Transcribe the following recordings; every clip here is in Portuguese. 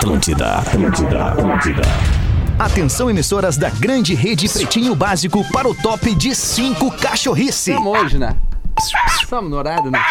Atlântida, Atlântida, Atlântida. Atenção, emissoras da grande rede Pretinho Básico para o top de cinco cachorrice. Estamos hoje, né? Estamos no horário, né?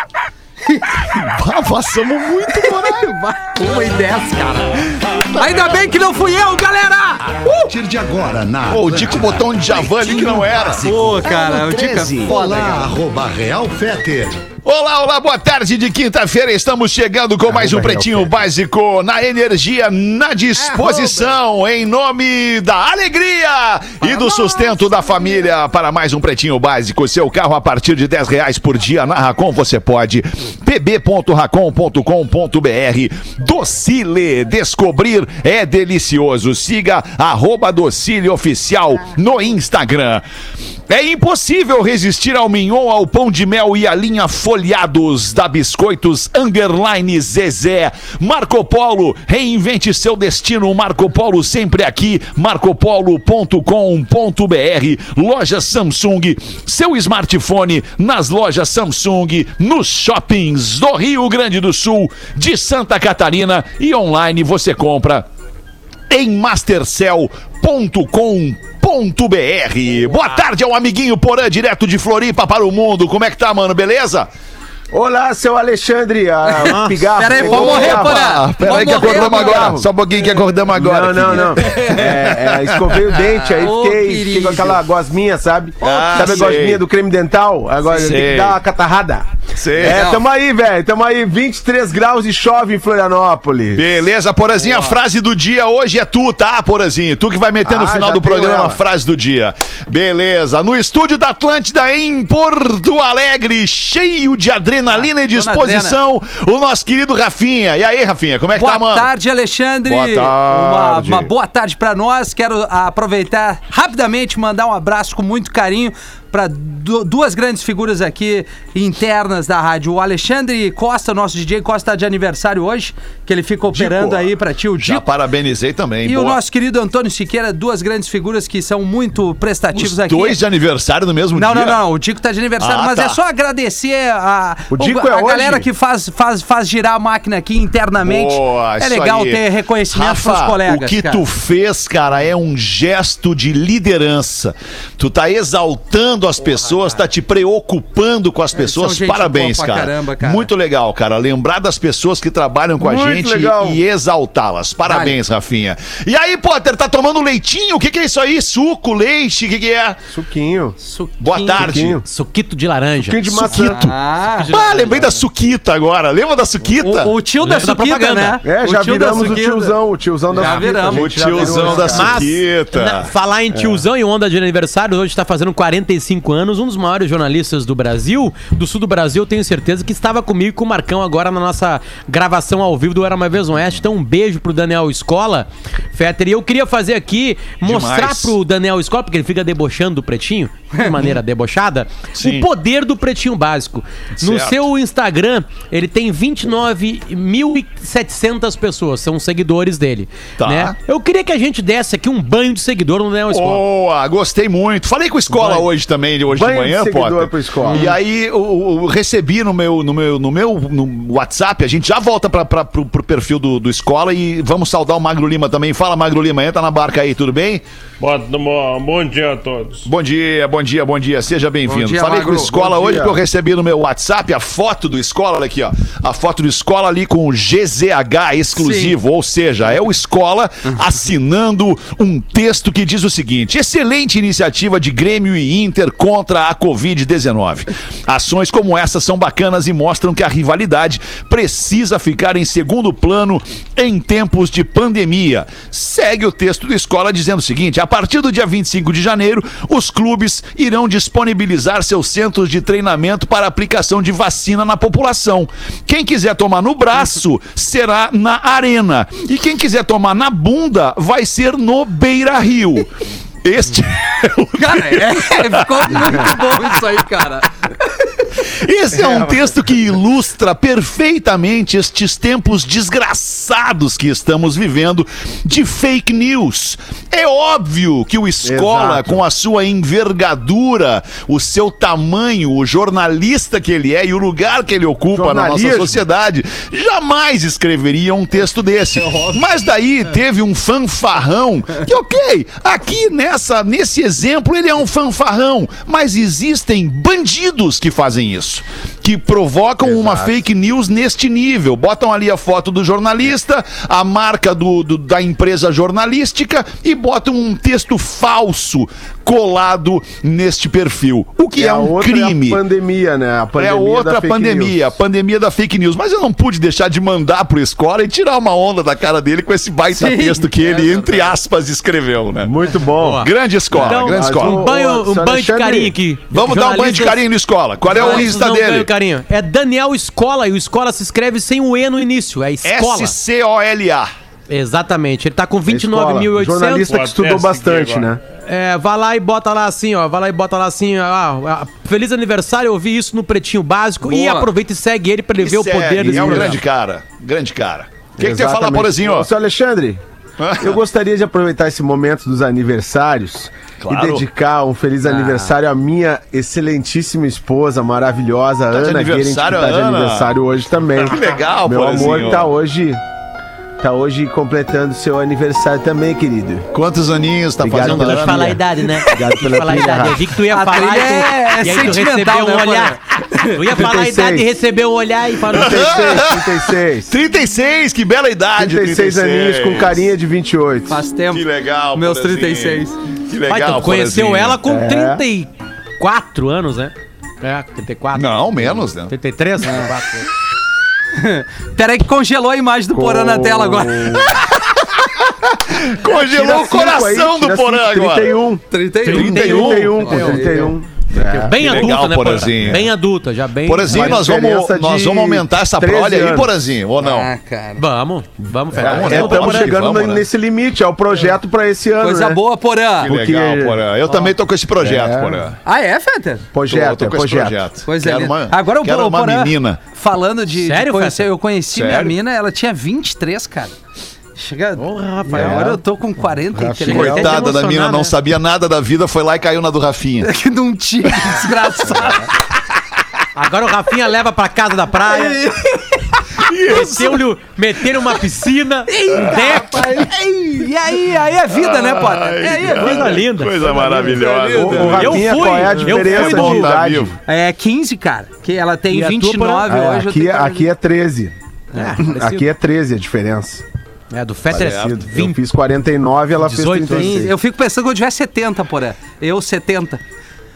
Ah, passamos muito por aí. Uma e dez, cara. Ainda bem que não fui eu, galera! A partir de agora, na Pô, o Dico botou um Djavan ali que não era. Pô, cara, o Dica 13. foda, Olá, cara. arroba Real Feter. Olá, olá, boa tarde de quinta-feira. Estamos chegando com mais um Pretinho Básico na energia, na disposição, em nome da alegria e do sustento da família para mais um Pretinho Básico. Seu carro a partir de 10 reais por dia na Racon você pode. pb.racon.com.br Docile, descobrir é delicioso. Siga arroba no Instagram. É impossível resistir ao mignon, ao pão de mel e à linha folhados da Biscoitos Underline Zezé. Marco Polo, reinvente seu destino. Marco Polo sempre aqui. marcopolo.com.br. Loja Samsung, seu smartphone nas lojas Samsung, nos shoppings do Rio Grande do Sul, de Santa Catarina e online você compra em mastercell.com.br. Boa tarde ao amiguinho Porã, direto de Floripa para o mundo. Como é que tá, mano? Beleza? Olá, seu Alexandre, a pigarro. Peraí, vamos morrer. Porã. Ah, peraí que acordamos agora. Só um pouquinho que acordamos agora. Não, não, aqui. não. É, é, escovei o dente, aí fiquei, fiquei com aquela gosminha, sabe? Ah, sabe a gosminha do creme dental? Agora Sei. tem que dar uma catarrada. Sei. É, tamo aí, velho. Tamo aí, 23 graus e chove em Florianópolis. Beleza, Porazinho, a frase do dia hoje é tu, tá, Porazinho? Tu que vai meter no Ah, final do programa a ela. frase do dia. Beleza, no estúdio da Atlântida em Porto Alegre, cheio de adrenalina e disposição, o nosso querido Rafinha. E aí, Rafinha, como é que Boa tá, mano? tarde, Alexandre. Boa tarde. Uma, uma boa tarde pra nós. Quero aproveitar rapidamente mandar um abraço com muito carinho para duas grandes figuras aqui internas da rádio. O Alexandre Costa, nosso DJ Costa, tá de aniversário hoje, que ele fica operando aí pra ti, o Já Dico. parabenizei também. E o boa. nosso querido Antônio Siqueira, duas grandes figuras que são muito prestativos Os aqui. dois de aniversário no mesmo Não, dia? não, não. O Dico tá de aniversário, Ah, mas tá. é só agradecer a, O Dico a é hoje? galera que faz, faz, faz girar a máquina aqui internamente. Boa, é legal aí. ter reconhecimento Rafa, pros colegas. O que cara. tu fez, cara, é um gesto de liderança. Tu tá exaltando as pessoas, tá te preocupando com as pessoas. são gente Parabéns, cara. caramba, cara. Muito legal, cara. Lembrar das pessoas que trabalham com a Muito gente legal. e exaltá-las. Parabéns, Rafinha. E aí, Potter, tá tomando leitinho? O que, que é isso aí? Suco, leite? O que, que é? Suquinho. Suquinho. Boa tarde. Suquinho. Suquito de laranja. Suquinho de maçã. Ah, Ah, lembrei da Suquita agora. Lembra da Suquita? o, o tio da Suquita, propaganda. né? É, já viramos o tiozão, o tiozão da Já Suquita, viramos. a O tiozão da cara. Suquita. falar em tiozão e onda de aniversário, hoje está fazendo 45 anos, um dos maiores jornalistas do Brasil, do sul do Brasil, tenho certeza que estava comigo e com o Marcão agora na nossa gravação ao vivo do Era Uma Vez no Oeste. Então, um beijo pro Daniel Escola, Fetter. E eu queria fazer aqui, mostrar Demais. pro Daniel Escola, porque ele fica debochando do Pretinho, de maneira debochada, Sim. o poder do Pretinho Básico. No Certo. seu Instagram, ele tem 29.700 pessoas, são seguidores dele. Tá. Né? Eu queria que a gente desse aqui um banho de seguidor no Daniel Escola. Boa, gostei muito. Falei com escola hoje também, hoje Banho de de manhã, seguidor Potter. pro escola. E aí eu, eu recebi no meu, no meu, no meu no WhatsApp, a gente já volta pra, pra, pro, pro perfil do, do escola e vamos saudar o Magro Lima também. Fala, Magro Lima, entra na barca aí, tudo bem? Bom, bom, bom dia a todos. Bom dia, bom dia, bom dia, seja bem-vindo. Falei Magro, com o escola hoje que eu recebi no meu WhatsApp a foto do escola, olha aqui, ó. A foto do escola ali com o GZH exclusivo, ou seja, é o escola assinando um texto que diz o seguinte: excelente iniciativa de Grêmio e Inter contra a Covid-19. Ações como essa são bacanas e mostram que a rivalidade precisa ficar em segundo plano em tempos de pandemia. Segue o texto do escola dizendo o seguinte: a partir do dia 25 de janeiro, os clubes irão disponibilizar seus centros de treinamento para aplicação de vacina na população. Quem quiser tomar no braço será na arena e quem quiser tomar na bunda vai ser no Beira Rio. Este é o Cara, é, ficou muito bom isso aí, cara. Esse é um texto que ilustra perfeitamente estes tempos desgraçados que estamos vivendo de fake news. É óbvio que o Escola, Exato. com a sua envergadura, o seu tamanho, o jornalista que ele é e o lugar que ele ocupa na nossa sociedade, jamais escreveria um texto desse. É Mas daí teve um fanfarrão que, ok, aqui nessa, nesse exemplo ele é um fanfarrão, mas existem bandidos que fazem isso. Que provocam uma fake news neste nível. Botam ali a foto do jornalista, a marca do, do- da empresa jornalística e botam um texto falso colado neste perfil. O que é, a um outra crime. É a pandemia, né? A pandemia É outra pandemia, a news. pandemia da fake news. Mas eu não pude deixar de mandar pro escola e tirar uma onda da cara dele com esse baita Sim, texto que ele, entre aspas, escreveu, né? Muito bom. Grande escola, Então, grande escola. o- Um banho, um banho de carinho aqui. Vamos dar um banho de carinho no escola. Qual é o Insta um dele? de carinho. É Daniel Escola e o Escola se escreve sem o E no início. É Escola. S-C-O-L-A. Exatamente. Ele tá com Escola. 29.800. Jornalista que estudou seguir bastante, né? É, vai lá e bota lá assim, ó. Vai lá e bota lá assim, ó. ah, ah, feliz aniversário, eu ouvi isso no Pretinho Básico. E Boa. aproveita e segue ele pra ele ver o Segue, poder desse É um programa. grande cara, grande cara. O que, que você fala. Porazinho? Seu Alexandre, eu gostaria de aproveitar esse momento dos aniversários Claro. e dedicar um feliz Ah. aniversário à minha excelentíssima esposa, maravilhosa, Tá Ana Guerin, que aniversário, tá de Ana. aniversário hoje também. Que legal, Meu Porazinho. amor tá hoje... Tá hoje completando seu aniversário também, querido. Quantos aninhos tá Obrigado fazendo eu Ana? falar a idade, né? Obrigado eu pela falar a trilha, idade. Eu vi que tu ia A falar e tu, é- é e aí tu recebeu um né, olhar. Tu ia falar a 36. idade e recebeu um olhar e falou... 36, 36. 36, que bela idade. 36 aninhos com carinha de 28. Faz tempo. Que legal, Meus Porazinho. 36. Que Pai, legal, tu conheceu Porazinho. ela com É. 34 anos, né? É, 34. Não, menos, né? 33? 34. Peraí que congelou a imagem do Porã na tela agora. Congelou o coração aí, do Porã agora. 31. 31. 31. 31, com 31. Bem Que adulta, legal, né, Porazinho. Bem adulta, já bem... Porazinho, nós vamos, nós vamos aumentar essa 13 prole aí. Porazinho, ou não? Ah, cara. Vamos, vamos, Fernando. É, Vamos, estamos vamos que chegando vamos, né? nesse limite, é o projeto pra esse ano, Coisa né? boa, Porã. Que Porque- legal, Porã. Eu também tô com esse projeto, É. Porã. Ah, é, Fetter? Projeto, Tô- tô é com esse projeto. Coisa Quero uma- Agora eu quero vou, uma Porã, menina. Falando de, de Sério, conhecer, eu conheci minha mina, ela tinha 23, cara. Chega. Porra, Rafael. Agora eu tô com 43. Chega até Coitada da mina, não né? sabia nada da vida, foi lá e caiu na do Rafinha. Que não tinha, desgraçado. Agora o Rafinha leva pra casa da praia. Meteu-lhe meteu uma piscina, um deck. E aí, aí é vida, né? Ai, É, aí é. Coisa linda. Coisa maravilhosa. O, o Eu Rafinha, fui, qual é a eu diferença fui de idade? É 15, cara. Que ela tem E a tua, 29 É, hoje. eu aqui, é- aqui é 13. É, Aqui é 13 a diferença. É do Fetter é Eu 20. fiz 49 ela 18 fez 36. Eu fico pensando que eu tiver 70, Porã. Eu 70.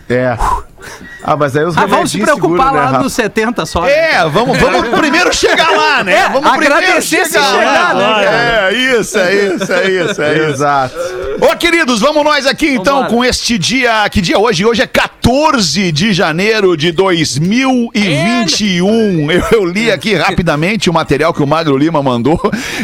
É. Ah, mas aí os Ah, vamos se preocupar seguram, né, lá Rafa? nos 70 só. É, vamos, vamos primeiro chegar lá, né? É, vamos primeiro agradecer se chegar, né, cara? É, isso, é isso, é isso, é isso. Exato. Ô, queridos, vamos nós aqui então Vambora. com este dia. Que dia é hoje? Hoje é 14 de janeiro de 2021. Eu, eu li aqui rapidamente o material que o Magro Lima mandou.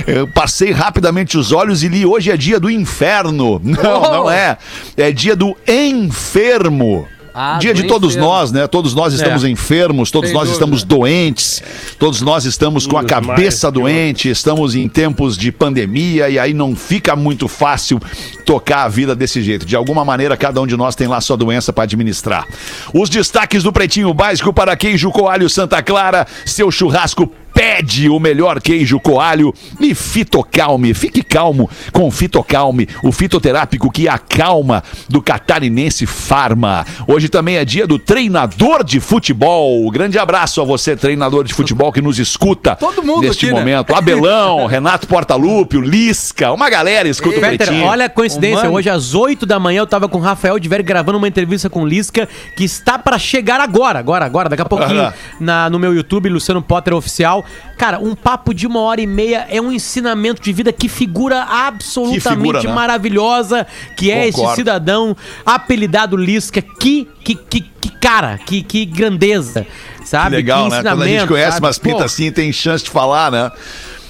Eu passei rapidamente os olhos e li. Hoje é dia do inferno. Não, Oh. não é. É dia do enfermo. Ah, dia de todos enfermo. nós, né? Todos nós estamos enfermos, todos Sem nós dúvida. estamos doentes, todos nós estamos com a mais cabeça doente, estamos em tempos de pandemia e aí não fica muito fácil tocar a vida desse jeito. De alguma maneira, cada um de nós tem lá sua doença para administrar. Os destaques do Pretinho Básico para queijo coalho Santa Clara, seu churrasco pede o melhor queijo coalho e Fitocalme. Fique calmo com Fitocalme, o fitoterápico que acalma do catarinense Farma. Hoje também é dia do treinador de futebol. Grande abraço a você, treinador de futebol que nos escuta Todo mundo neste aqui, né? momento. Abelão, Renato Portaluppi, o Lisca, uma galera escuta o Peter, Pretinho. olha a coincidência. Hoje, às 8 da manhã, eu tava com o Rafael Diver gravando uma entrevista com o Lisca, que está pra chegar agora, agora, agora, daqui a pouquinho, na, no meu YouTube, Luciano Potter Oficial. Cara, um papo de uma hora e meia é um ensinamento de vida que figura absolutamente Que figura, né? maravilhosa, que é esse Concordo. cidadão apelidado Lisca. Que, que, que, que cara, que, que grandeza, sabe? Que legal, que né? Quando a gente conhece sabe? umas pintas assim, tem chance de falar, né?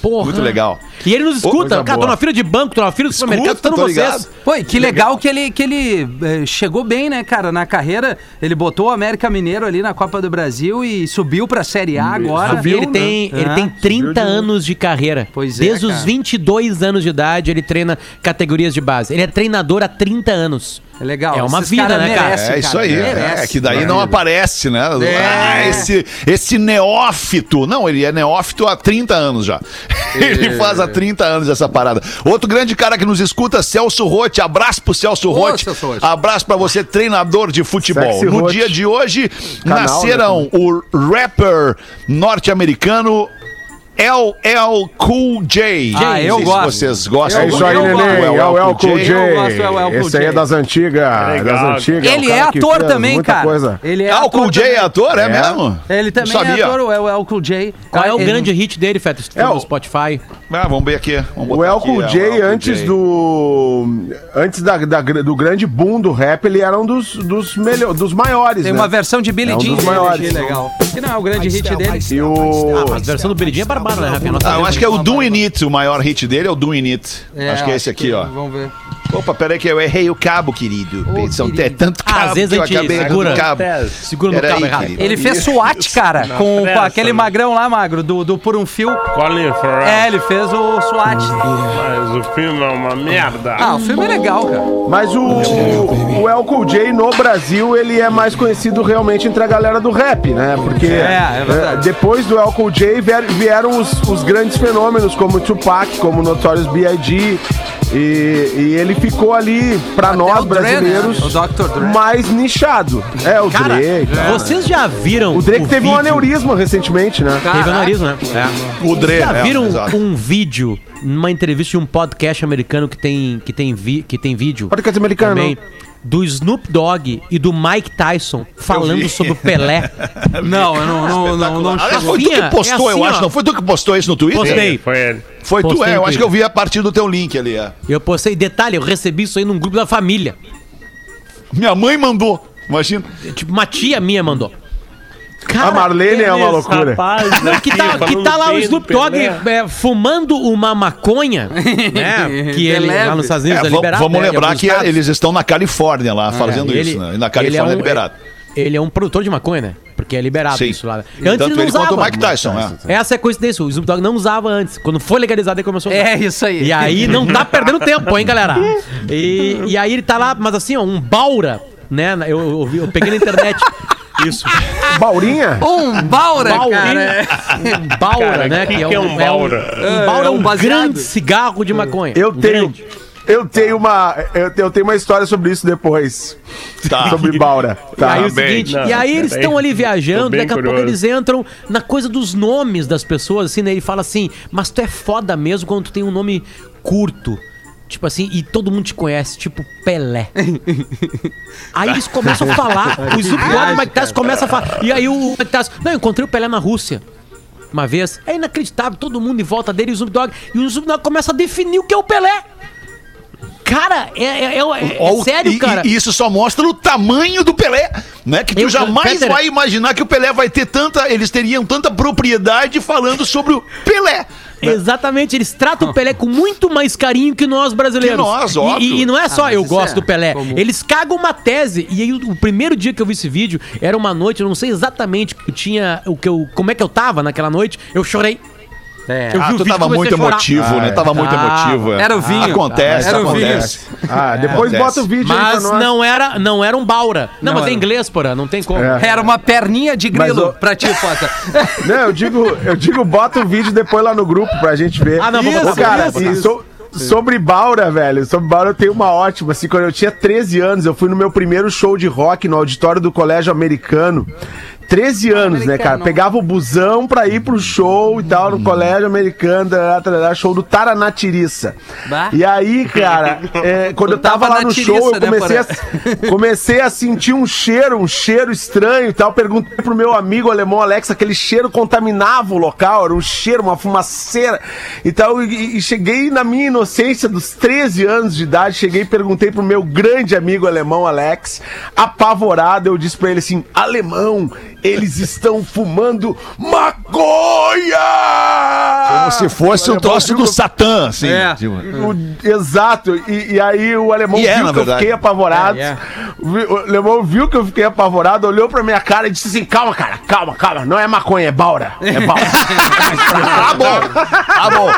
Porra. Muito legal. E ele nos escuta. coisa Cara, tô boa. na fila de banco, tô na fila do supermercado, Escuta, escutando tô vocês. ligado. Pô, que legal que ele, que ele eh, chegou bem, né, cara? Na carreira, ele botou o América Mineiro ali na Copa do Brasil e subiu pra Série A agora. Subiu, ele tem, ele Ah. tem 30 anos de carreira. Pois é, Desde os cara. 22 anos de idade, ele treina categorias de base. Ele é treinador há 30 anos. É legal. É uma Esses vida, cara né, cara? merece, É isso aí. merece. É que daí não aparece, né? É. Ah, esse, esse neófito. Não, ele é neófito há 30 anos já. Ele faz há 30 anos essa parada. Outro grande cara que nos escuta, Celso Rotti. Abraço pro Celso Rotti. Abraço pra você, treinador de futebol. Sexy No dia de hoje, Canal, nasceram o rapper norte-americano. LL Cool J. Ah, Não eu sei gosto. Se vocês gostam É isso aí, Eu neném. É o El Cool Eu J. Esse aí é das antigas. Das antigas. Ele o é cara que ator também, muita cara. Coisa. Ele é Ah, o Cool J é ator, é, É. mesmo? Ele também é ator, o El, El Cool J. Qual é o Ele- grande hit dele, Feto? Se É no o- Spotify. Ah, vamos ver aqui. O aqui, Cool é, J, antes do. Antes da, da- do grande boom do rap, ele era um dos, dos, melhor, dos maiores. Tem né? uma versão de Billy É um Jean dos maiores. legal. Que não é o grande hit dele. E o. A versão do Beridinho é barbada, né, Rafinha? Ah, eu acho que é o Doing It, o maior hit dele é o Doing It. acho que é esse aqui, ó. Vamos ver. Opa, peraí que eu errei o cabo, querido. Ô, São querido. é tanto Ah, cabo às vezes que eu a gente acabei segura. com o cabo. Segura no cabo errado. querido. Ele fez SWAT, cara, com, com pressa, aquele né? magrão lá, magro, do, do Por um Fio. Colin Farrell. É, ele fez o SWAT. Mas o filme é uma merda. Ah, o filme é legal, cara. Mas o, o El Cool J no Brasil, ele é mais conhecido realmente entre a galera do rap, né? Porque É, é verdade. eh, depois do El Cool J vier- vieram os, os grandes fenômenos como Tupac, como Notorious B.I.G. E, e ele ficou ali, pra nós o Dre, brasileiros, né? O Dr. Dre. mais nichado. É, o Cara, Drake. tá? vocês já viram O Drake teve um vídeo- aneurisma recentemente, né? Teve Caraca. aneurisma, né? É. O Dre, Vocês já é, viram exato. um vídeo numa entrevista de um podcast americano que tem, que tem, vi, que tem vídeo Podcast americano. também do Snoop Dogg e do Mike Tyson falando sobre o Pelé. Não, eu não, não, não, não Aliás, foi tu que Rafinha, postou, é assim, eu acho. ó. Não foi tu que postou isso no Twitter? Postei. Foi ele. Foi tu, Postei é. no Eu acho que eu vi a partir do teu link ali, é. Eu postei, detalhe, eu recebi isso aí num grupo da família. Minha mãe mandou. Imagina. Tipo, uma tia minha mandou. Cara, A Marlene é uma Esse loucura. rapaz Não, que tá, que tá lá o Snoop Dogg é, fumando uma maconha, né? Que ele lá nos Estados É, Unidos é, va- liberado. vamos né, em lembrar que estados. eles estão na Califórnia lá, fazendo ele- isso, né? E na ele Califórnia é é um- liberado. Ele é um produtor de maconha, né? Porque é liberado Sim. isso lá. Antes Tanto ele não ele quanto usava. o Mike Tyson, né? Essa é a coincidência. O Snoop Dogg não usava antes. Quando foi legalizado, ele começou a usar. É isso aí. E aí não tá perdendo tempo, hein, galera? E, e aí ele tá lá, mas assim, ó, um baura, né? Eu, eu, eu peguei na internet. Isso. Baurinha? Um Baura, Baura, cara. Um baura, Cara, né? que que é um baura? Um, baura é É, um um baseado. grande cigarro de maconha. Eu Um tenho. grande. Eu tenho uma. Eu, eu tenho uma história sobre isso depois. Tá. Sobre Baura. E Tá. aí, é o bem. seguinte, Não, e aí eles bem- estão ali viajando, daqui a pouco curioso. eles entram na coisa dos nomes das pessoas, assim, né? Ele fala assim, mas tu é foda mesmo quando tu tem um nome curto. Tipo assim, e todo mundo te conhece, tipo Pelé. aí eles começam a falar, o Snoop Dogg e o Mike Tyson começam a falar. E aí o Mike Tyson, não, eu encontrei o Pelé na Rússia. Uma vez. É inacreditável, todo mundo em volta dele e o Snoop Dogg. E o Snoop Dogg começa a definir o que é o Pelé. Cara, é, é- é- é- sério, e- cara. E isso só mostra o tamanho do Pelé, né? Que tu Eu- jamais Peter- vai imaginar que o Pelé vai ter tanta. Eles teriam tanta propriedade falando sobre o Pelé. Né? Exatamente, eles tratam o Pelé com muito mais carinho que nós brasileiros. Que nós, E- óbvio. E, e não é só Ah, eu gosto é do Pelé. comum. Eles cagam uma tese. E aí, o, o primeiro dia que eu vi esse vídeo era uma noite, eu não sei exatamente o que eu tinha, o que eu, como é que eu tava naquela noite. Eu chorei. É. Eu Ah, vi o tu vídeo tava muito chorar. emotivo, né? Tava muito Ah, emotivo. é. era o vinho. Acontece, Era o acontece. Ah, depois Acontece. bota o vídeo aí pra Mas nós. não era, não era um Baura. Não, Não mas é inglês, porra, não tem como. É. Era uma perninha de grilo Mas, pra ti, Potter. Não, eu digo, eu digo, bota o vídeo depois lá no grupo pra gente ver. Ah, não, vou cara, vou botar. e so- sobre Baura, velho, sobre Baura eu tenho uma ótima. Assim, quando eu tinha 13 anos, eu fui no meu primeiro show de rock no auditório do Colégio Americano. 13 anos, né, cara? Pegava o busão pra ir pro show e tal, no colégio americano, show do Taranatiriça. Bah. E aí, cara, é, quando eu tava tava lá no tiriça, show, eu né, comecei a, comecei a sentir um cheiro, um cheiro estranho e tal. Perguntei pro meu amigo alemão Alex, aquele cheiro contaminava o local, era um cheiro, uma fumaceira e tal. E, e cheguei na minha inocência dos 13 anos de idade, cheguei e perguntei pro meu grande amigo alemão Alex, apavorado, eu disse pra ele assim: alemão, Eles estão fumando maconha! Como se fosse O um troço do Satã, assim. É. tipo. o- exato, e, e aí o alemão E é, viu na que eu verdade. fiquei apavorado. É, é. O alemão viu que eu fiquei apavorado, olhou pra minha cara e disse assim: calma, cara, calma, calma, não é maconha, é baura. É baura. Ah, bom. Ah, bom.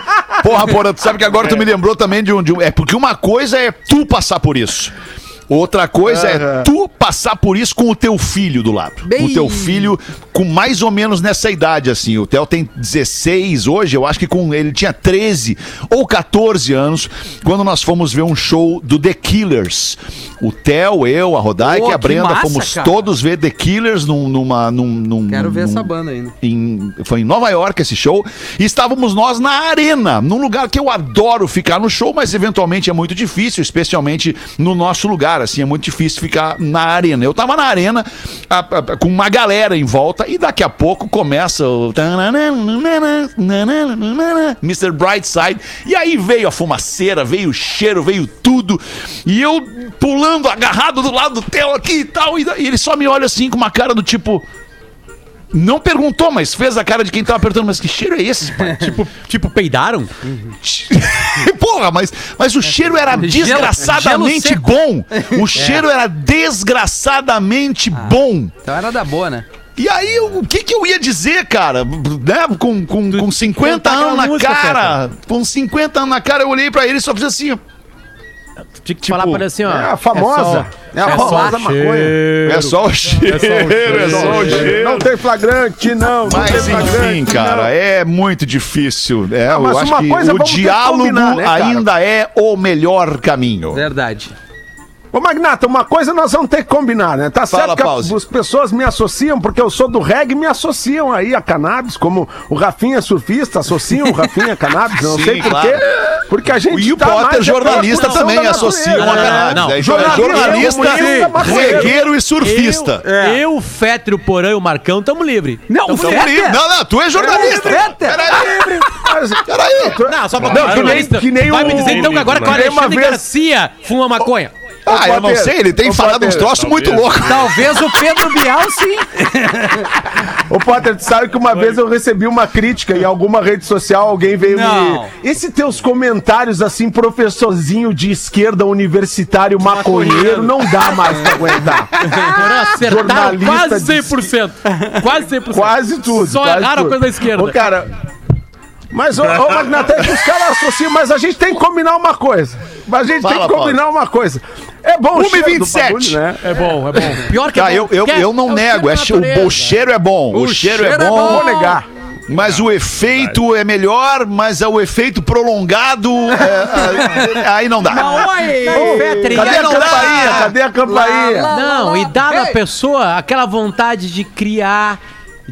Porra, porra, tu sabe que agora tu me lembrou também de um, de um- É porque uma coisa é tu passar por isso. Outra coisa é Aham. tu passar por isso com o teu filho do lado. Bem- O teu filho com mais ou menos nessa idade, assim. O Theo tem 16 hoje, eu acho que com ele tinha 13 ou 14 anos, quando nós fomos ver um show do The Killers. O Theo, eu, a Rodaica Pô, e a Brenda massa, fomos cara. todos ver The Killers num, numa. Num, num- Quero ver num- essa banda ainda. em- foi em Nova York esse show, e estávamos nós na arena, num lugar que eu adoro ficar no show, mas eventualmente é muito difícil, especialmente no nosso lugar, assim, é muito difícil ficar na arena. Eu tava na arena a- a- com uma galera em volta e daqui a pouco começa o Mr. Brightside, e aí veio a fumaceira, veio o cheiro, veio tudo, e eu pulando, agarrado do lado do Theo aqui e tal, e, e ele só me olha assim com uma cara do tipo... Não perguntou, mas fez a cara de quem tava perguntando, mas que cheiro é esse, pai? Tipo, tipo, peidaram? Porra, mas, mas o cheiro era Gelo- desgraçadamente gelo bom. O cheiro era desgraçadamente bom. Então era da boa, né? E aí, o que que eu ia dizer, cara? Né? Com, com, com 50 cantar anos aquela na música, cara. Com 50 anos na cara, eu olhei pra ele e só fiz assim, ó. Tinha que falar pra ele assim, ó. É a famosa. É, a é só famosa maconha. É só o cheiro, é só o cheiro. Não tem flagrante, não. não tem Mas flagrante, enfim, cara, não. é muito difícil. É, mas eu acho uma que o diálogo combinar, né, ainda é o melhor caminho. Verdade. Ô, Magnata, uma coisa nós vamos ter que combinar, né? Tá Fala, certo que Pause. as pessoas me associam, porque eu sou do reggae, me associam aí a cannabis, como o Rafinha é surfista, associam o Rafinha a cannabis, não Sim, sei por claro. quê. Porque a gente E o tá Potter, mais jornalista, também proteção da associa uma natureza. cannabis. Não, É jornalista, jornalista, regueiro e surfista. Eu, eu, o Fetter, o Porã e o Marcão tamo livre. Não, o Tamo Fetter- livre. Não, não, tu é jornalista. Fetter. Peraí, peraí. Não, só pra Não, que nem- que nem Vai o- me dizer então que agora que o Alexandre Garcia fuma maconha. Ah, eu não sei, ele tem falado uns Potter, troços muito loucos. Talvez o Pedro Bial, sim. Ô, Potter, tu sabe que uma vez eu recebi uma crítica em alguma rede social, alguém veio Não. me... Esse teus comentários, assim, professorzinho de esquerda universitário maconheiro, não dá mais pra aguentar. Acertaram quase de 100%. Quase 100%. Quase tudo. Só quase erraram a coisa da esquerda. Ô, cara... Mas, ô, ô Magnata, é que os caras associam, mas a gente tem que combinar uma coisa. Mas a gente tem Fala, que combinar uma coisa. É bom o e cheiro do 27. bagulho, né? É bom, é bom. Pior que é Tá, bom. eu, eu, Quer? eu não É nego. É, che- o, cheiro é bom. O, cheiro, é bom. Vou negar. Mas o efeito é melhor, mas é o efeito prolongado. é, é, aí não dá. E Cadê aí a não campainha? Cadê a campainha? Não, e dá na pessoa aquela vontade de criar,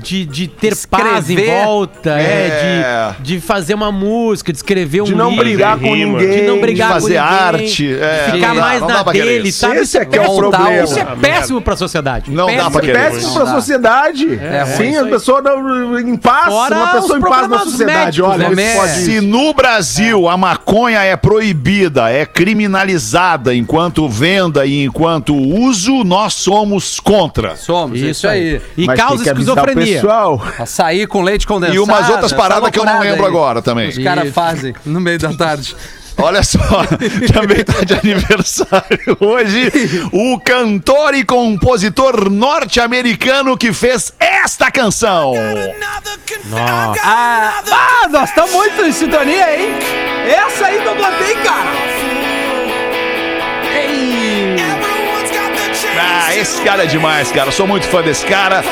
de, de ter paz em Escrever. volta, é, É. de, de fazer uma música, de escrever um De não livro, brigar com ninguém. de não brigar de fazer com ninguém, arte, é, de ficar dá, mais na dá dele, isso. sabe? Esse é que é o péssimo. problema. Isso é péssimo pra sociedade. Não dá péssimo. pra querer Péssimo isso. pra sociedade. É ruim Sim, isso as pessoas não, em paz, Fora uma pessoa em paz na sociedade. médicos, Olha, né? isso pode Se no Brasil a maconha é proibida, é criminalizada enquanto venda e enquanto uso, nós somos contra. Somos, isso, aí. E Mas causa esquizofrenia. Pessoal. Açaí com leite condensado. E umas outras paradas que eu não lembro aí. agora também. Os caras fazem no meio da tarde. Olha só, também tá de aniversário hoje o cantor e compositor norte-americano que fez esta canção. Ah, ah, nós estamos muito em sintonia, hein? Essa aí que eu botei, cara. Ei. Ah, esse cara é demais, cara. Sou muito fã desse cara.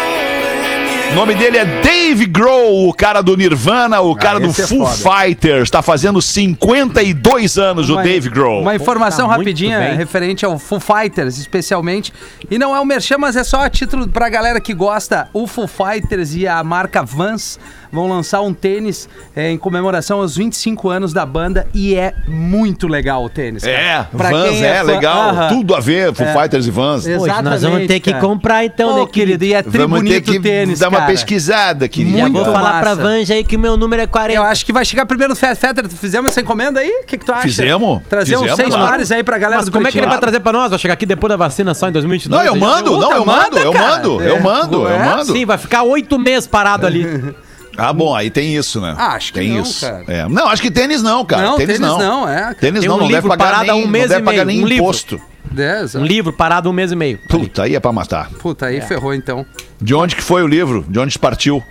O nome dele é Dave Grohl, o cara do Nirvana, o cara do esse é Foo foda. Fighters. Tá fazendo 52 anos o Uma- Dave Grohl. Uma informação Pô, tá rapidinha referente ao Foo Fighters, especialmente. E não é um merchan, mas é só a título pra galera que gosta. O Foo Fighters e a marca Vans vão lançar um tênis é, em comemoração aos 25 anos da banda e é muito legal o tênis. cara. É, Pra Vans quem é, fã- legal. Aham. Tudo a ver, Foo É. Fighters e Vans. Exato. Poxa, nós vamos ter que cara. comprar então, Ô, né, querido, e é tri Vamos ter bonito que o tênis, dar uma cara. pesquisada, querido. Já Muito vou falar pra massa. Vanja aí que o meu número é 40. Eu acho que vai chegar primeiro no Fetter. Fizemos essa encomenda aí? O que, que tu acha? Fizemos. Trazer uns Fizemos, seis claro. pares aí pra galera Mas do como é que ele vai trazer pra nós? Vai chegar aqui depois da vacina só em 2022? Não, eu mando, não, eu mando, eu mando, eu É. mando, eu É? mando. Sim, vai ficar oito meses parado ali. Ah, bom, aí tem isso, né? Ah, acho que tem não, isso. cara. É. Não, acho que tênis não, cara. Não, tênis, tênis não. não, é. Tênis Tem não, um não deve livro pagar parado há nem, um mês não deve e pagar meio, nem um livro. imposto. É, exato. Um livro parado um mês e meio. Puta, aí é pra matar. Puta, aí ferrou então. De onde que foi o livro? De onde partiu?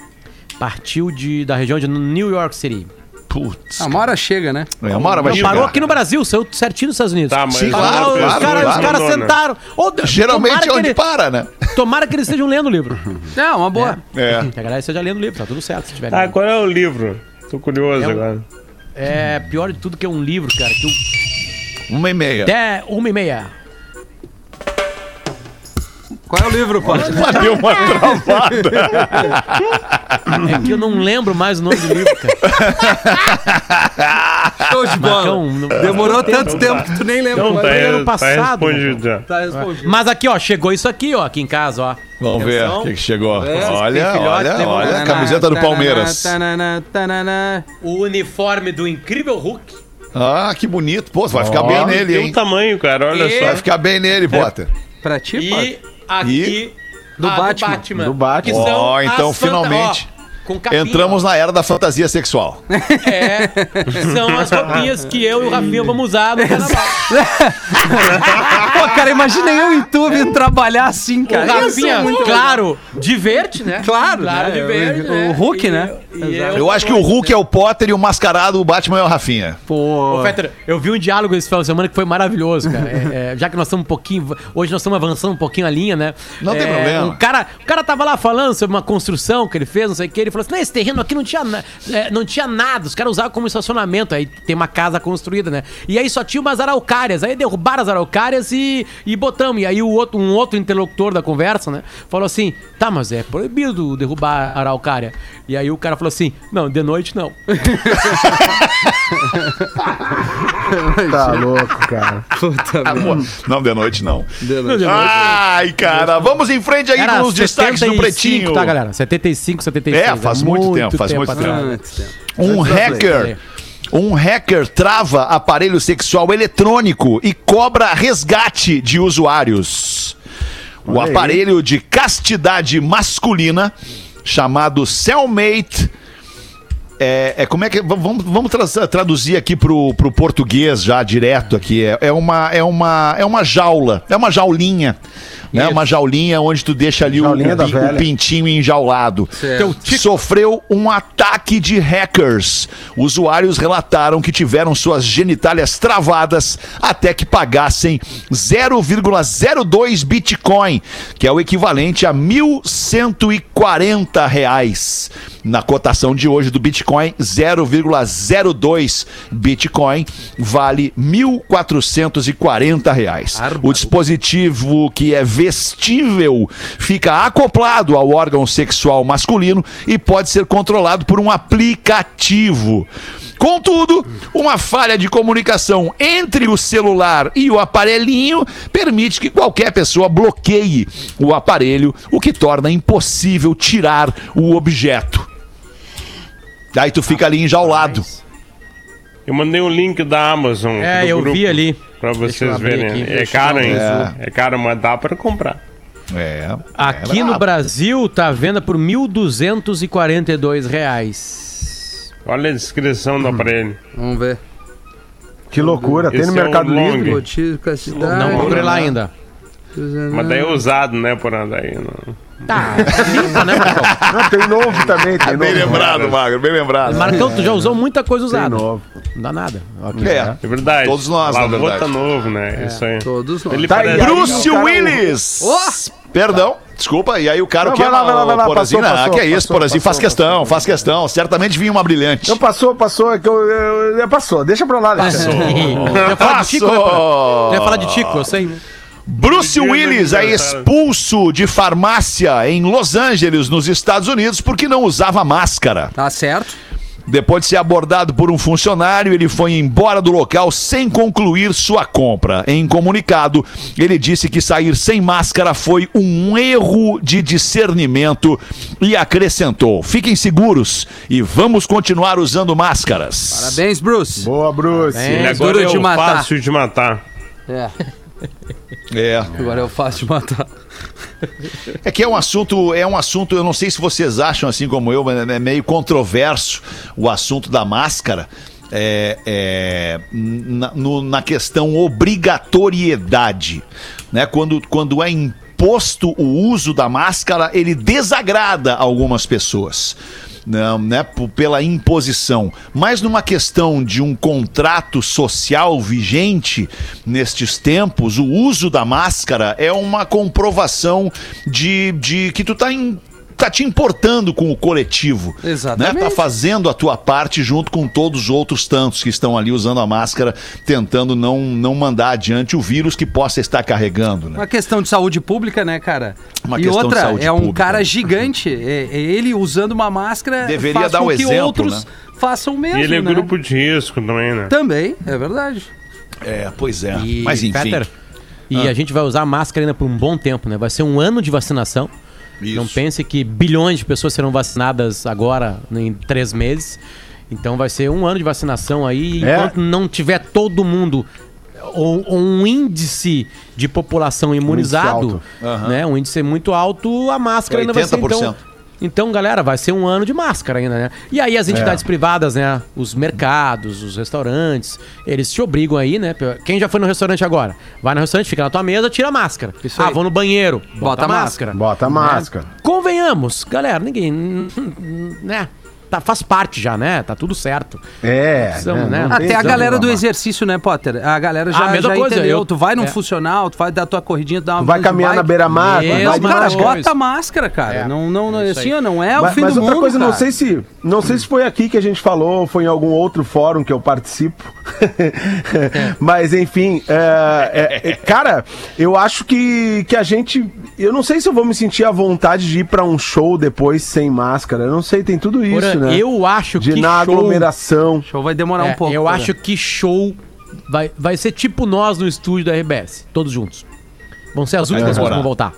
Partiu de, da região de New York City. Putz. A uma hora chega, né? É, uma hora vai Não, chegar. parou aqui no Brasil, saiu certinho nos Estados Unidos. Tá, mas Sim, Parou, claro, os claro, caras, claro. os caras Não, não. sentaram. Ô, Geralmente é onde ele- para, né? Tomara que eles estejam lendo o livro. Não, uma boa. É. Que a galera esteja lendo o livro, tá tudo certo se tiver. Ah, lendo. qual é o livro? Tô curioso É um- agora. É pior de tudo que é um livro, cara. Que eu, Uma e meia. até uma e meia. Qual é o livro, pô? Deu uma travada. É que eu não lembro mais o nome do livro, cara. Show de bola. Marcão, Demorou tanto tempo que tu nem lembra. Não, tá, é. ano tá passado, respondido já. Tá respondido. Mas aqui, ó, chegou isso aqui, ó, aqui em casa, ó. Vamos ver o que, que chegou. É, olha, olha, olha a camiseta do Palmeiras. Tanana, tanana. O uniforme do incrível Hulk. Ah, que bonito. Pô, vai ficar bem nele, Tem um hein? tamanho, cara, olha E- só. Vai ficar bem nele, Potter. Pra ti, E pô? Aqui Do a Batman. Do Batman. Que são Ó, então, finalmente, ó, com capinha, Entramos ó. na era da fantasia sexual. É, são as roupinhas que eu e o Rafinha vamos usar no carnaval. Pô, cara, imagina eu e tu vindo trabalhar assim, O cara. Ser Rafinha, muito claro, diverte, né? Claro, claro, né? diverte, O- né? o Hulk, E né? Eu- Eu acho que o Hulk é o Potter e o mascarado, o Batman é o Rafinha. Pô. Ô, Fetter, eu vi um diálogo esse final de semana que foi maravilhoso, cara. É, é, já que nós estamos um pouquinho. Hoje nós estamos avançando um pouquinho a linha, né? Não tem É, problema. Um cara, o cara tava lá falando sobre uma construção que ele fez, não sei o que. Ele falou assim: não, esse terreno aqui não tinha, é, não tinha nada. Os caras usavam como estacionamento. Aí tem uma casa construída, né? E aí só tinha umas araucárias. Aí derrubaram as araucárias e, e botamos. E aí o outro, um outro interlocutor da conversa, né? Falou assim: tá, mas é proibido derrubar araucária. E aí o cara falou assim: não, de noite não. Tá louco, cara. Ah, pô, Não, de noite não. De noite. Ai, cara, vamos em frente aí Era com os destaques do 75, Pretinho. tá, galera? 75, 76. É, faz muito tempo, faz muito tempo. Muito tempo. Um hacker. Um hacker trava aparelho sexual eletrônico e cobra resgate de usuários. O aparelho de castidade masculina, chamado Cellmate. É, é como é que. Vamos, vamos tra- traduzir aqui pro, pro português já direto aqui. É, é, uma, é, uma, é uma jaula, é uma jaulinha. Né? Isso. Uma jaulinha onde tu deixa ali o, o, velha. pintinho enjaulado. Certo. Sofreu um ataque de hackers. Usuários relataram que tiveram suas genitálias travadas até que pagassem 0,02 Bitcoin, que é o equivalente a 1.140 reais. Na cotação de hoje do Bitcoin, 0,02 Bitcoin vale 1.440 reais. O dispositivo que é vestível fica acoplado ao órgão sexual masculino e pode ser controlado por um aplicativo. Contudo, uma falha de comunicação entre o celular e o aparelhinho permite que qualquer pessoa bloqueie o aparelho, o que torna impossível tirar o objeto. Daí tu fica ali enjaulado. Eu mandei um link da Amazon. É, do eu grupo, vi ali. Pra vocês verem. aqui, é caro, hein? zoom. É caro, mas dá pra comprar. É. Aqui é no. Brasil tá à venda por 1.242 reais. Olha a descrição do aparelho. Vamos ver. Que loucura. Tem no Esse é o Mercado. Livre. Não procurei lá ainda. Mas daí é usado, né, por daí. Não. Tá, limpa, né, Marcão? Ah, tem novo também. Tem Bem novo. lembrado, Magro, bem lembrado. Marcão, tu já usou muita coisa Tem usada. novo. Não dá nada. Ok. É. É verdade. Todos nós, na Lavou verdade. tá novo, né? Isso aí. Todos nós. Ele Tá parece... aí, Bruce cara- Willis! Perdão, desculpa. E aí o cara Não, o que vai lá, vai lá, vai lá, Porazinho, passou, ah, passou, que é isso, passou, Porazinho, faz passou, questão, passou. faz questão. Certamente vinha uma brilhante. Não, passou, passou. É que eu, eu- eu- passou. Deixa pra lá, Alexandre. Tu ia falar de Tico, né? Passou! Falar de Tico, eu sei. Bruce Willis é expulso de farmácia em Los Angeles, nos Estados Unidos, porque não usava máscara. Tá certo? Depois de ser abordado por um funcionário, ele foi embora do local sem concluir sua compra. Em comunicado, ele disse que sair sem máscara foi um erro de discernimento e acrescentou: Fiquem seguros e vamos continuar usando máscaras. Parabéns, Bruce. Boa, Bruce. Ele É, agora duro é de matar. fácil de matar. É, É. agora eu faço de matar. É que é um assunto, é um assunto, eu não sei se vocês acham assim como eu, mas é meio controverso o assunto da máscara. É, é, na, no- na questão obrigatoriedade, né? Quando, quando é imposto o uso da máscara, ele desagrada algumas pessoas. Não, né, pela imposição, mas numa questão de um contrato social vigente nestes tempos, o uso da máscara é uma comprovação de, de que tu tá em tá te importando com o coletivo. Exatamente. Né? Tá fazendo a tua parte junto com todos os outros tantos que estão ali usando a máscara, tentando não, não mandar adiante o vírus que possa estar carregando. Né? Uma questão de saúde pública, né, cara? Uma e questão de outra, saúde é um pública. cara gigante. É, é ele usando uma máscara Deveria faz dar com o que exemplo, outros né? façam o mesmo, E ele é né? grupo de risco também, né? Também, é verdade. É, pois é. E, Mas enfim. Fetter, e a gente vai usar máscara ainda por um bom tempo, né? Vai ser um ano de vacinação. Isso. Não pense que bilhões de pessoas serão vacinadas agora, em três meses. Então vai ser um ano de vacinação aí. É. Enquanto não tiver todo mundo ou, ou um índice de população imunizado, alto. né? Um índice muito alto, a máscara ainda vai ser 80%. então. Então, galera, vai ser um ano de máscara ainda, né? E aí as entidades privadas, né? Os mercados, os restaurantes, eles te obrigam aí, né? Quem já foi no restaurante agora? Vai no restaurante, fica na tua mesa, tira a máscara. Isso ah, aí. vou no banheiro, bota, Bota máscara. Bota a máscara. Convenhamos, galera, ninguém, né? Tá, faz parte já, né? Tá tudo certo. É. Precisamos, né? não Até a galera do exercício, né, Potter? A galera já, Ah, mesma já coisa, entendeu. eu- Tu vai num é. funcional, tu vai dar tua corridinha, uma Tu vai caminhar na beira-mar, Cara, máscara. bota a máscara, cara. É. Não, não, não, É assim, ó, não é o Mas, fim mas do outra mundo, coisa, não cara. sei se não sei se foi aqui que a gente falou, ou foi em algum outro fórum que eu participo. mas enfim, é, é, é, cara, eu acho que, que a gente, eu não sei se eu vou me sentir à vontade de ir pra um show depois sem máscara. Eu não sei, tem tudo isso, Porra, né? Eu acho de que na show, aglomeração. O show vai demorar É, um pouco. eu cara. acho que show vai, vai ser tipo nós no estúdio da RBS, todos juntos. Vão ser as últimas coisas que vão voltar.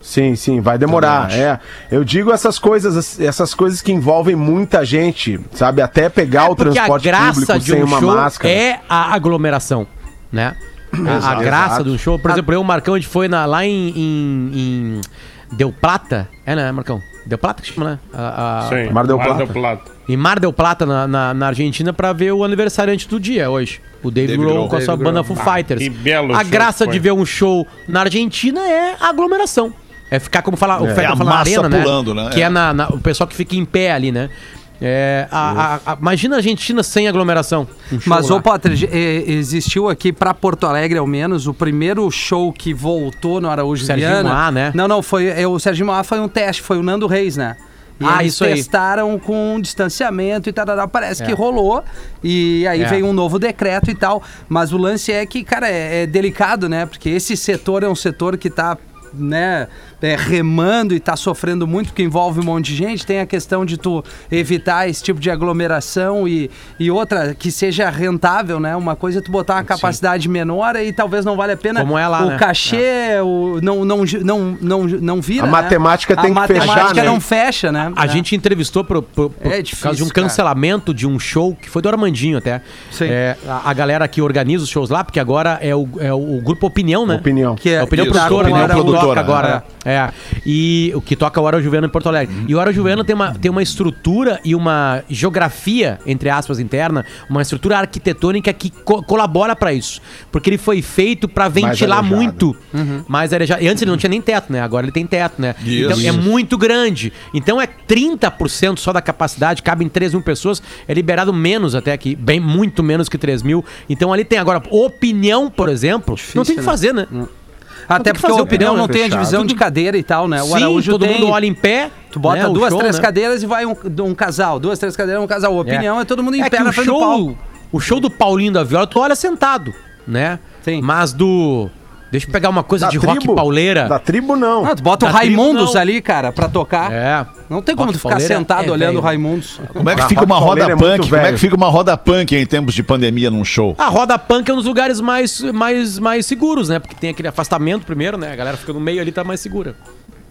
Sim, sim, vai demorar. É, eu digo essas coisas, essas coisas que envolvem muita gente, sabe? Até pegar o É a transporte público de sem um uma show máscara. é a aglomeração, né? A- a, Exato. graça Exato. de um show, por exemplo, eu e o Marcão, a gente foi na- lá em, em- em Deu Plata, é né, Marcão? Deu Plata que chama, né? A- a- Sim, Mar del Mar Plata. del Plata. Em Mar del Plata, na, na, na Argentina, pra ver o aniversariante do dia hoje. O David, David Grohl Grohl. com a sua David banda Grohl. Foo Fighters. que belo a graça que de foi. ver um show na Argentina é a aglomeração. É ficar como fala, o É Federer a fala na arena, pulando, né? né? Que É. é na, na- o pessoal que fica em pé ali, né? É, a- a- a- imagina a Argentina sem aglomeração. Um Mas, ô Potter, eh, existiu aqui pra Porto Alegre, ao menos, o primeiro show que voltou no Araújo Serginho Viana. Moá, né? Não, não, foi, é, o Serginho Moá foi um teste, foi o Nando Reis, né? E Ah, eles isso aí. testaram com distanciamento e tal, parece É. que rolou. E aí É. veio um novo decreto e tal. Mas o lance é que, cara, é, é delicado, né? Porque esse setor é um setor que tá né, é, remando e tá sofrendo muito, porque envolve um monte de gente. Tem a questão de tu evitar esse tipo de aglomeração e, e outra que seja rentável, né? Uma coisa é tu botar uma capacidade menor e talvez não vale a pena. Como é lá, o né? cachê o, não, não, não, não, não vira. A né? matemática tem que a fechar, matemática né? não fecha, né? A É. gente entrevistou por, por, por É por difícil, causa de um cara. cancelamento de um show que foi do Armandinho até. Sim. É, a, a galera que organiza os shows lá, porque agora é o, é o grupo Opinião, né? Opinião. Que É, é, opinião produtora, opinião né? Produtora, agora. né? É. E o que toca o Hora Juliana em Porto Alegre. E o Hora Juliana tem uma, tem uma estrutura e uma geografia, entre aspas, interna, uma estrutura arquitetônica que co- colabora pra isso. Porque ele foi feito pra ventilar arejado. muito. Mais arejado. E antes ele não tinha nem teto, né? Agora ele tem teto, né? Isso. Então é muito grande. Então é 30% só da capacidade, cabem 3 mil pessoas. É liberado menos até aqui, bem muito menos que 3 mil. Então ali tem agora opinião, por exemplo. não tem o que né? fazer, né? Até que porque a opinião não tem a divisão de cadeira e tal, né? O Sim, Araújo todo tem- mundo olha em pé. Tu bota né, o duas, show, três né? cadeiras e vai um, um casal. Duas, três cadeiras, um casal. A opinião é, todo mundo em É pé na o frente do palco. show, o show do Paulinho da Viola, tu olha sentado, né? Sim. Mas do Deixa eu pegar uma coisa Da de rock tribo? pauleira. Da tribo, não. Ah, tu bota o Da tribo, Raimundos não. ali, cara, pra tocar. É. Não tem como Rock tu ficar pauleira sentado é olhando velho. o Raimundos. Como é que fica uma roda é punk? Como é que fica uma roda punk em tempos de pandemia num show? A roda punk é um dos lugares mais, mais, mais seguros, né? Porque tem aquele afastamento primeiro, né? A galera fica no meio ali, tá mais segura.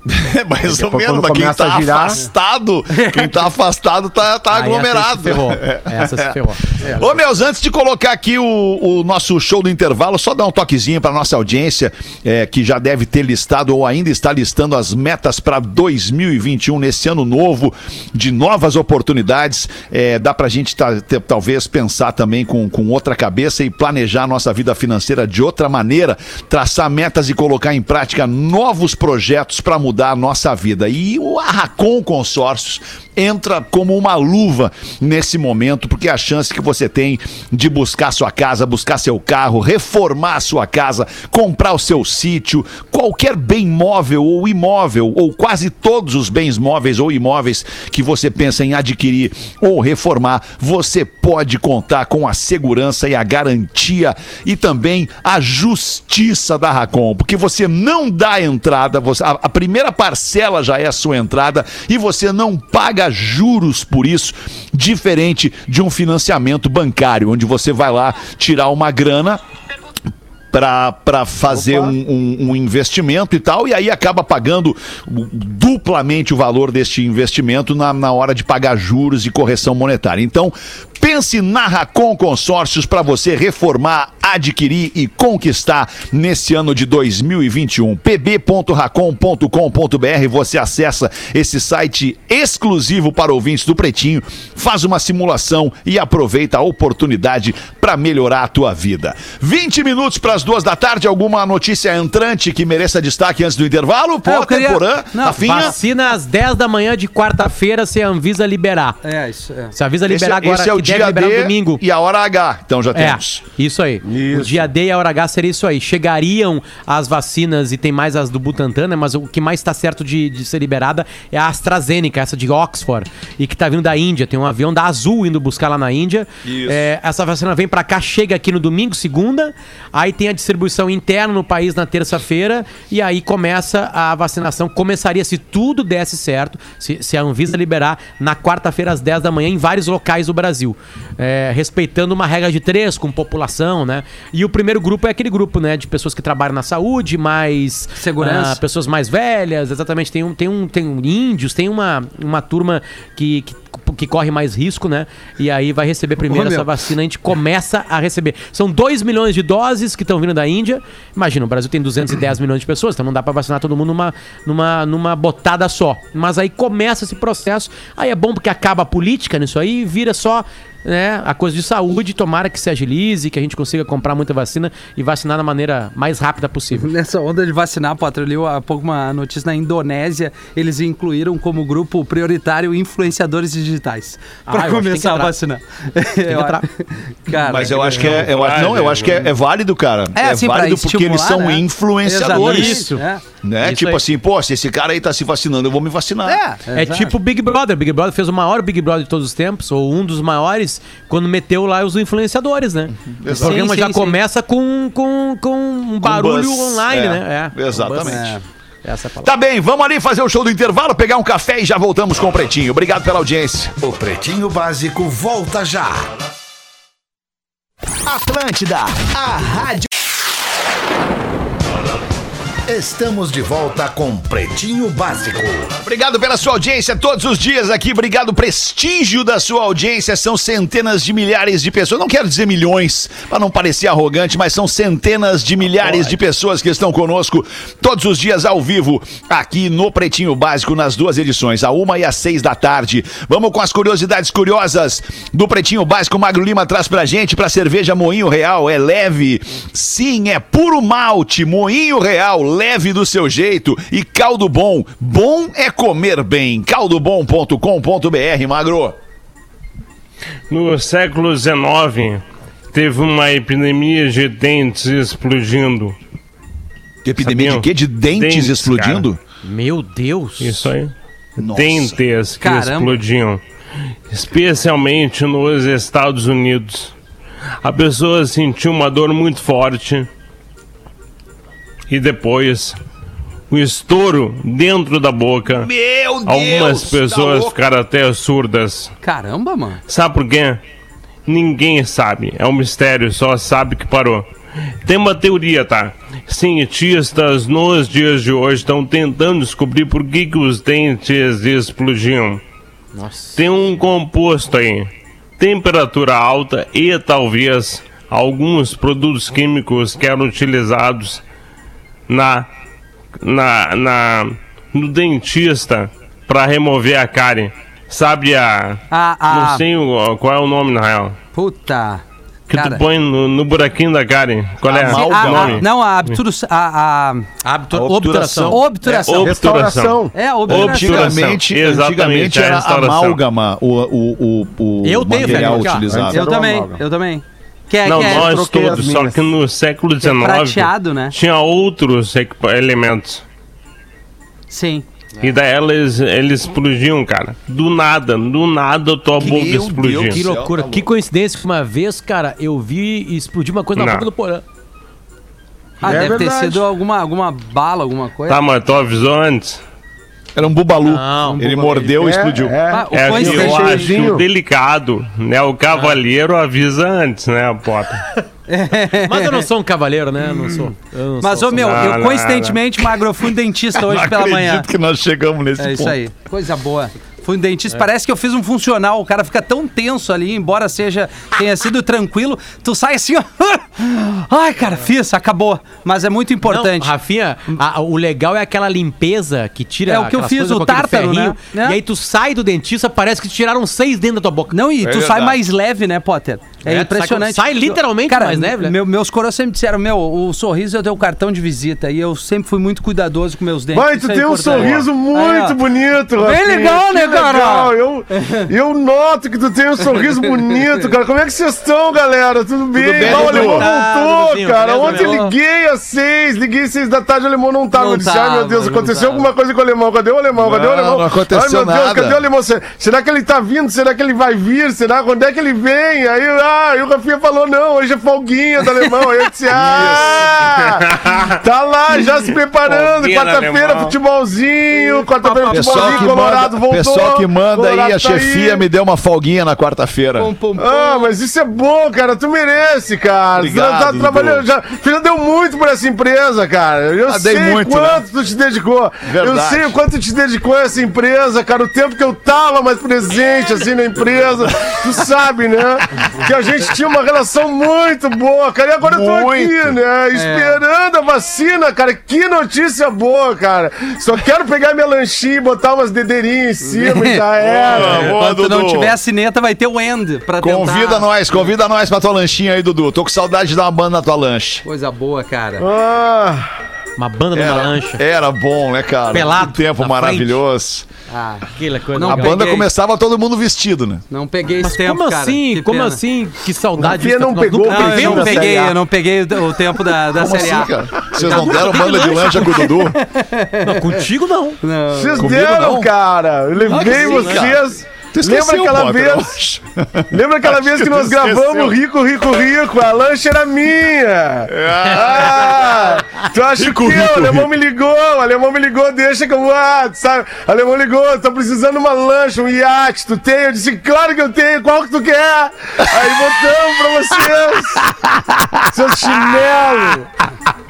É mais ou menos, mas quem tá girar- afastado, quem tá afastado tá, tá Aí aglomerado. Essa se ferrou. Essa se ferrou. Ô, meus, antes de colocar aqui o, o nosso show do intervalo, só dar um toquezinho para nossa audiência, é, que já deve ter listado ou ainda está listando as metas para 2021, nesse ano novo, de novas oportunidades. É, dá pra gente tá- ter- talvez pensar também com, com outra cabeça e planejar a nossa vida financeira de outra maneira, traçar metas e colocar em prática novos projetos para mudar a nossa vida. E o Arracon Consórcios entra como uma luva nesse momento, porque a chance que você tem de buscar sua casa, buscar seu carro, reformar sua casa, comprar o seu sítio, qualquer bem móvel ou imóvel, ou quase todos os bens móveis ou imóveis que você pensa em adquirir ou reformar, você pode contar com a segurança e a garantia e também a justiça da Racon, porque você não dá entrada, você- a, a primeira parcela já é a sua entrada e você não paga juros por isso, diferente de um financiamento bancário, onde você vai lá tirar uma grana para fazer um, um- um investimento e tal, e aí acaba pagando duplamente o valor deste investimento na, na hora de pagar juros e correção monetária. Então, pense na Racon Consórcios para você reformar, adquirir e conquistar nesse ano de 2021. pb.racon.com.br você acessa esse site exclusivo para ouvintes do Pretinho, faz uma simulação e aproveita a oportunidade para melhorar a tua vida. 20 minutos para as duas da tarde, alguma notícia entrante que mereça destaque antes do intervalo? Pô, É, eu queria- Porã, Não, Rafinha? Vacina às 10 da manhã de quarta-feira se a Anvisa liberar. É, isso. É. Se a Anvisa Esse, liberar agora, esse é o que deve dia D domingo. e a hora H, então já É, temos. isso aí. O Isso. dia D e a hora H seria isso aí. Chegariam as vacinas e tem mais as do Butantan, né? Mas o que mais está certo de, de ser liberada é a AstraZeneca, essa de Oxford, e que tá vindo da Índia. Tem um avião da Azul indo buscar lá na Índia. Isso. É, essa vacina vem pra cá, chega aqui no domingo, segunda. Aí tem a distribuição interna no país na terça-feira. E aí começa a vacinação. Começaria, se tudo desse certo, se, se a Anvisa liberar, na quarta-feira às 10 da manhã em vários locais do Brasil. É, respeitando uma regra de três com população, né? E o primeiro grupo é aquele grupo, né? De pessoas que trabalham na saúde, mais... Segurança. ah, pessoas mais velhas, exatamente. Tem um, tem um, tem um índios, tem uma, uma turma que, que, que corre mais risco, né? E aí vai receber primeiro Ô, essa vacina, a gente começa a receber. São 2 milhões de doses que estão vindo da Índia. Imagina, o Brasil tem 210 milhões de pessoas, então não dá pra vacinar todo mundo numa, numa, numa botada só. Mas aí começa esse processo. Aí é bom porque acaba a política nisso aí e vira só né, a coisa de saúde. Tomara que se agilize, que a gente consiga comprar muita vacina e vacinar da maneira mais rápida possível. Nessa onda de vacinar, li há pouco uma notícia na Indonésia, eles incluíram como grupo prioritário influenciadores digitais. Ah, tem que começar a vacinar. Cara, Mas eu acho que é, eu acho, não, eu acho que é, é válido, cara. É, assim, pra válido porque eles são né? influenciadores. Exatamente, Isso. é. Né? Isso tipo aí. assim, pô, se esse cara aí tá se vacinando, eu vou me vacinar. É, É exato. tipo Big Brother. Big Brother fez o maior Big Brother de todos os tempos, ou um dos maiores, quando meteu lá os influenciadores, né? O Exato. programa Sim, já sim, sim. começa com, com, com um barulho online, É, né? exatamente. com buzz. Essa é. Tá bem, vamos ali fazer o show do intervalo, pegar um café e já voltamos com o Pretinho. Obrigado pela audiência. O Pretinho Básico volta já. Atlântida, a rádio. Estamos de volta com Pretinho Básico. Obrigado pela sua audiência todos os dias aqui. Obrigado, prestígio da sua audiência. São centenas de milhares de pessoas. Não quero dizer milhões, para não parecer arrogante, mas são centenas de milhares de pessoas que estão conosco todos os dias ao vivo aqui no Pretinho Básico, nas duas edições, a uma e às seis da tarde. Vamos com as curiosidades curiosas do Pretinho Básico. Magro Lima traz pra gente pra cerveja Moinho Real. É leve, sim, é puro malte. Moinho Real, leve do seu jeito. E caldo bom. Bom é comer bem. caldobom.com.br, Magro. No século XIX, teve uma epidemia de dentes explodindo. Epidemia Sabiam? de quê? De dentes, Dentes, explodindo? Meu Deus. Isso aí. Nossa. Dentes que Caramba. explodiam. Especialmente nos Estados Unidos. A pessoa sentiu uma dor muito forte. E depois o estouro dentro da boca. Meu Deus! Algumas tá pessoas louco. ficaram até surdas. Caramba, mano. Sabe por quê? Ninguém sabe. É um mistério, só sabe que parou. Tem uma teoria, tá? Cientistas nos dias de hoje estão tentando descobrir por que, que os dentes explodiam. Nossa. Tem um composto aí. Temperatura alta e talvez alguns produtos químicos que eram utilizados na na, na no dentista para remover a cárie. Sabe a Ah, ah. não sei o- qual é o nome na real. Puta. Que Cara. tu põe no, no buraquinho da cárie. Qual é Sim, o a- a- nome? não, a abturação. A, a Obtu- Obturação. obturação. obturação. Obturação. É, a obturação. Antigamente, Exatamente, antigamente é a era amálgama o, o, o, o Eu tenho, material ó. utilizado. Eu também, eu também. Que é, Não, que é nós todos, só que no século XIX prateado, né? tinha outros elementos. Sim. E daí eles, eles explodiam, cara. Do nada, do nada tua boca Meu explodia. Deus Que loucura. tá que coincidência que uma vez, cara, eu vi explodir uma coisa na Não. boca do porão. Ah, É deve ter verdade. sido alguma, alguma bala, alguma coisa. Tá, mas tu avisou antes. Era um bubalu. Não, um Ele bubalu. mordeu e explodiu. É, Ah, o É que eu acho delicado, né? O cavalheiro avisa antes, né, a Potter? Mas eu não sou um cavaleiro, né? Não sou. Eu não Mas, ô meu, Não, eu não, coincidentemente, Magro, eu fui um dentista hoje Não pela acredito manhã. que nós chegamos nesse É ponto. isso aí. Coisa boa. Fui um dentista. Parece que eu fiz um funcional. O cara fica tão tenso ali, embora seja tenha sido tranquilo. Tu sai assim, ó. Ai, cara, fiz, acabou. Mas é muito importante. Não, Rafinha, a- o legal é aquela limpeza que tira. É o que eu fiz, o tártaro, ferrinho, né? E aí tu sai do dentista, parece que te tiraram seis dentro da tua boca. Não, e tu sai verdade. mais leve, né, Potter? É, É, impressionante. sai- sai literalmente Cara, mais leve, né? Meu, meus coroas sempre disseram, meu, o sorriso é o teu cartão de visita. E eu sempre fui muito cuidadoso com meus dentes. Mãe, tu é tem um sorriso muito Aí, bonito, Bem Rafinha. legal, né, cara? legal. Eu, eu noto que tu tem um sorriso bonito, cara. Como é que vocês estão, galera? Tudo bem? bem, Ah, o alemão Tá, voltou, cara. beleza, Ontem liguei às seis, liguei às seis da tarde, o alemão não tava. Não eu disse, ai meu tava, Deus, aconteceu tava. alguma coisa com o alemão. Cadê o alemão? Cadê o Não, alemão? não aconteceu ai meu Deus, nada. cadê o alemão? Se- Será que ele tá vindo? Será que ele vai vir? Será? Quando é que ele vem? Aí, ah, aí o Rafinha falou, não, hoje é folguinha do alemão. Aí eu disse, ah, tá lá, já se preparando. Quarta-feira, futebolzinho. Quarta-feira, futebolzinho. que, Colorado manda, voltou. pessoal que manda aí, a tá chefia aí. me deu uma folguinha na quarta-feira. Ah, mas isso é bom, cara. Tu merece, cara. Obrigado, tu tá trabalhando. Já, tu já deu muito pra essa empresa, cara. Eu Ah, sei muito, quanto tu te dedicou. Eu Verdade. sei o quanto tu te dedicou a essa empresa, cara. O tempo que eu tava mais presente, assim, na empresa. Tu sabe, né? Que a gente tinha uma relação muito boa, cara. E agora eu tô Muito. aqui, né? Esperando a vacina, cara. Que notícia boa, cara. Só quero pegar minha lanchinha e botar umas dedeirinhas em cima e já era. Boa, Quando não Dudu. tiver a cineta, vai ter o end pra tentar. Convida nós, convida nós pra tua lanchinha aí, Dudu. Tô com saudade de dar uma banda na tua lanche. Coisa boa, cara. Ah. Uma banda numa lancha. Era bom, né, cara? Pelado, Que tempo maravilhoso. Ah, Aquela coisa Não, A banda peguei. começava todo mundo vestido, né? não peguei Mas esse tempo, como cara. assim? Que Como pena. assim? Que saudade. Não Nós pegou Não, eu não peguei, eu não peguei o, tempo da, da Como Série assim, A. cara? Vocês não deram banda de lancha com o Dudu? Não, contigo não. Não. Vocês Comigo deram, não. cara. Eu levei vocês. Tu esqueceu, Lembra aquela eu vez? Lembra aquela vez que que nós esqueceu. gravamos Rico, Rico, Rico? A lancha era minha. Ah, tu acha Rico, que rico, o alemão rico. me ligou? O alemão me ligou, deixa que eu vou, ah, sabe? O alemão ligou, tô precisando de uma lancha, um iate. Tu tem? Eu disse, claro que eu tenho. Qual que tu quer? Aí botamos pra vocês. Seus chinelos.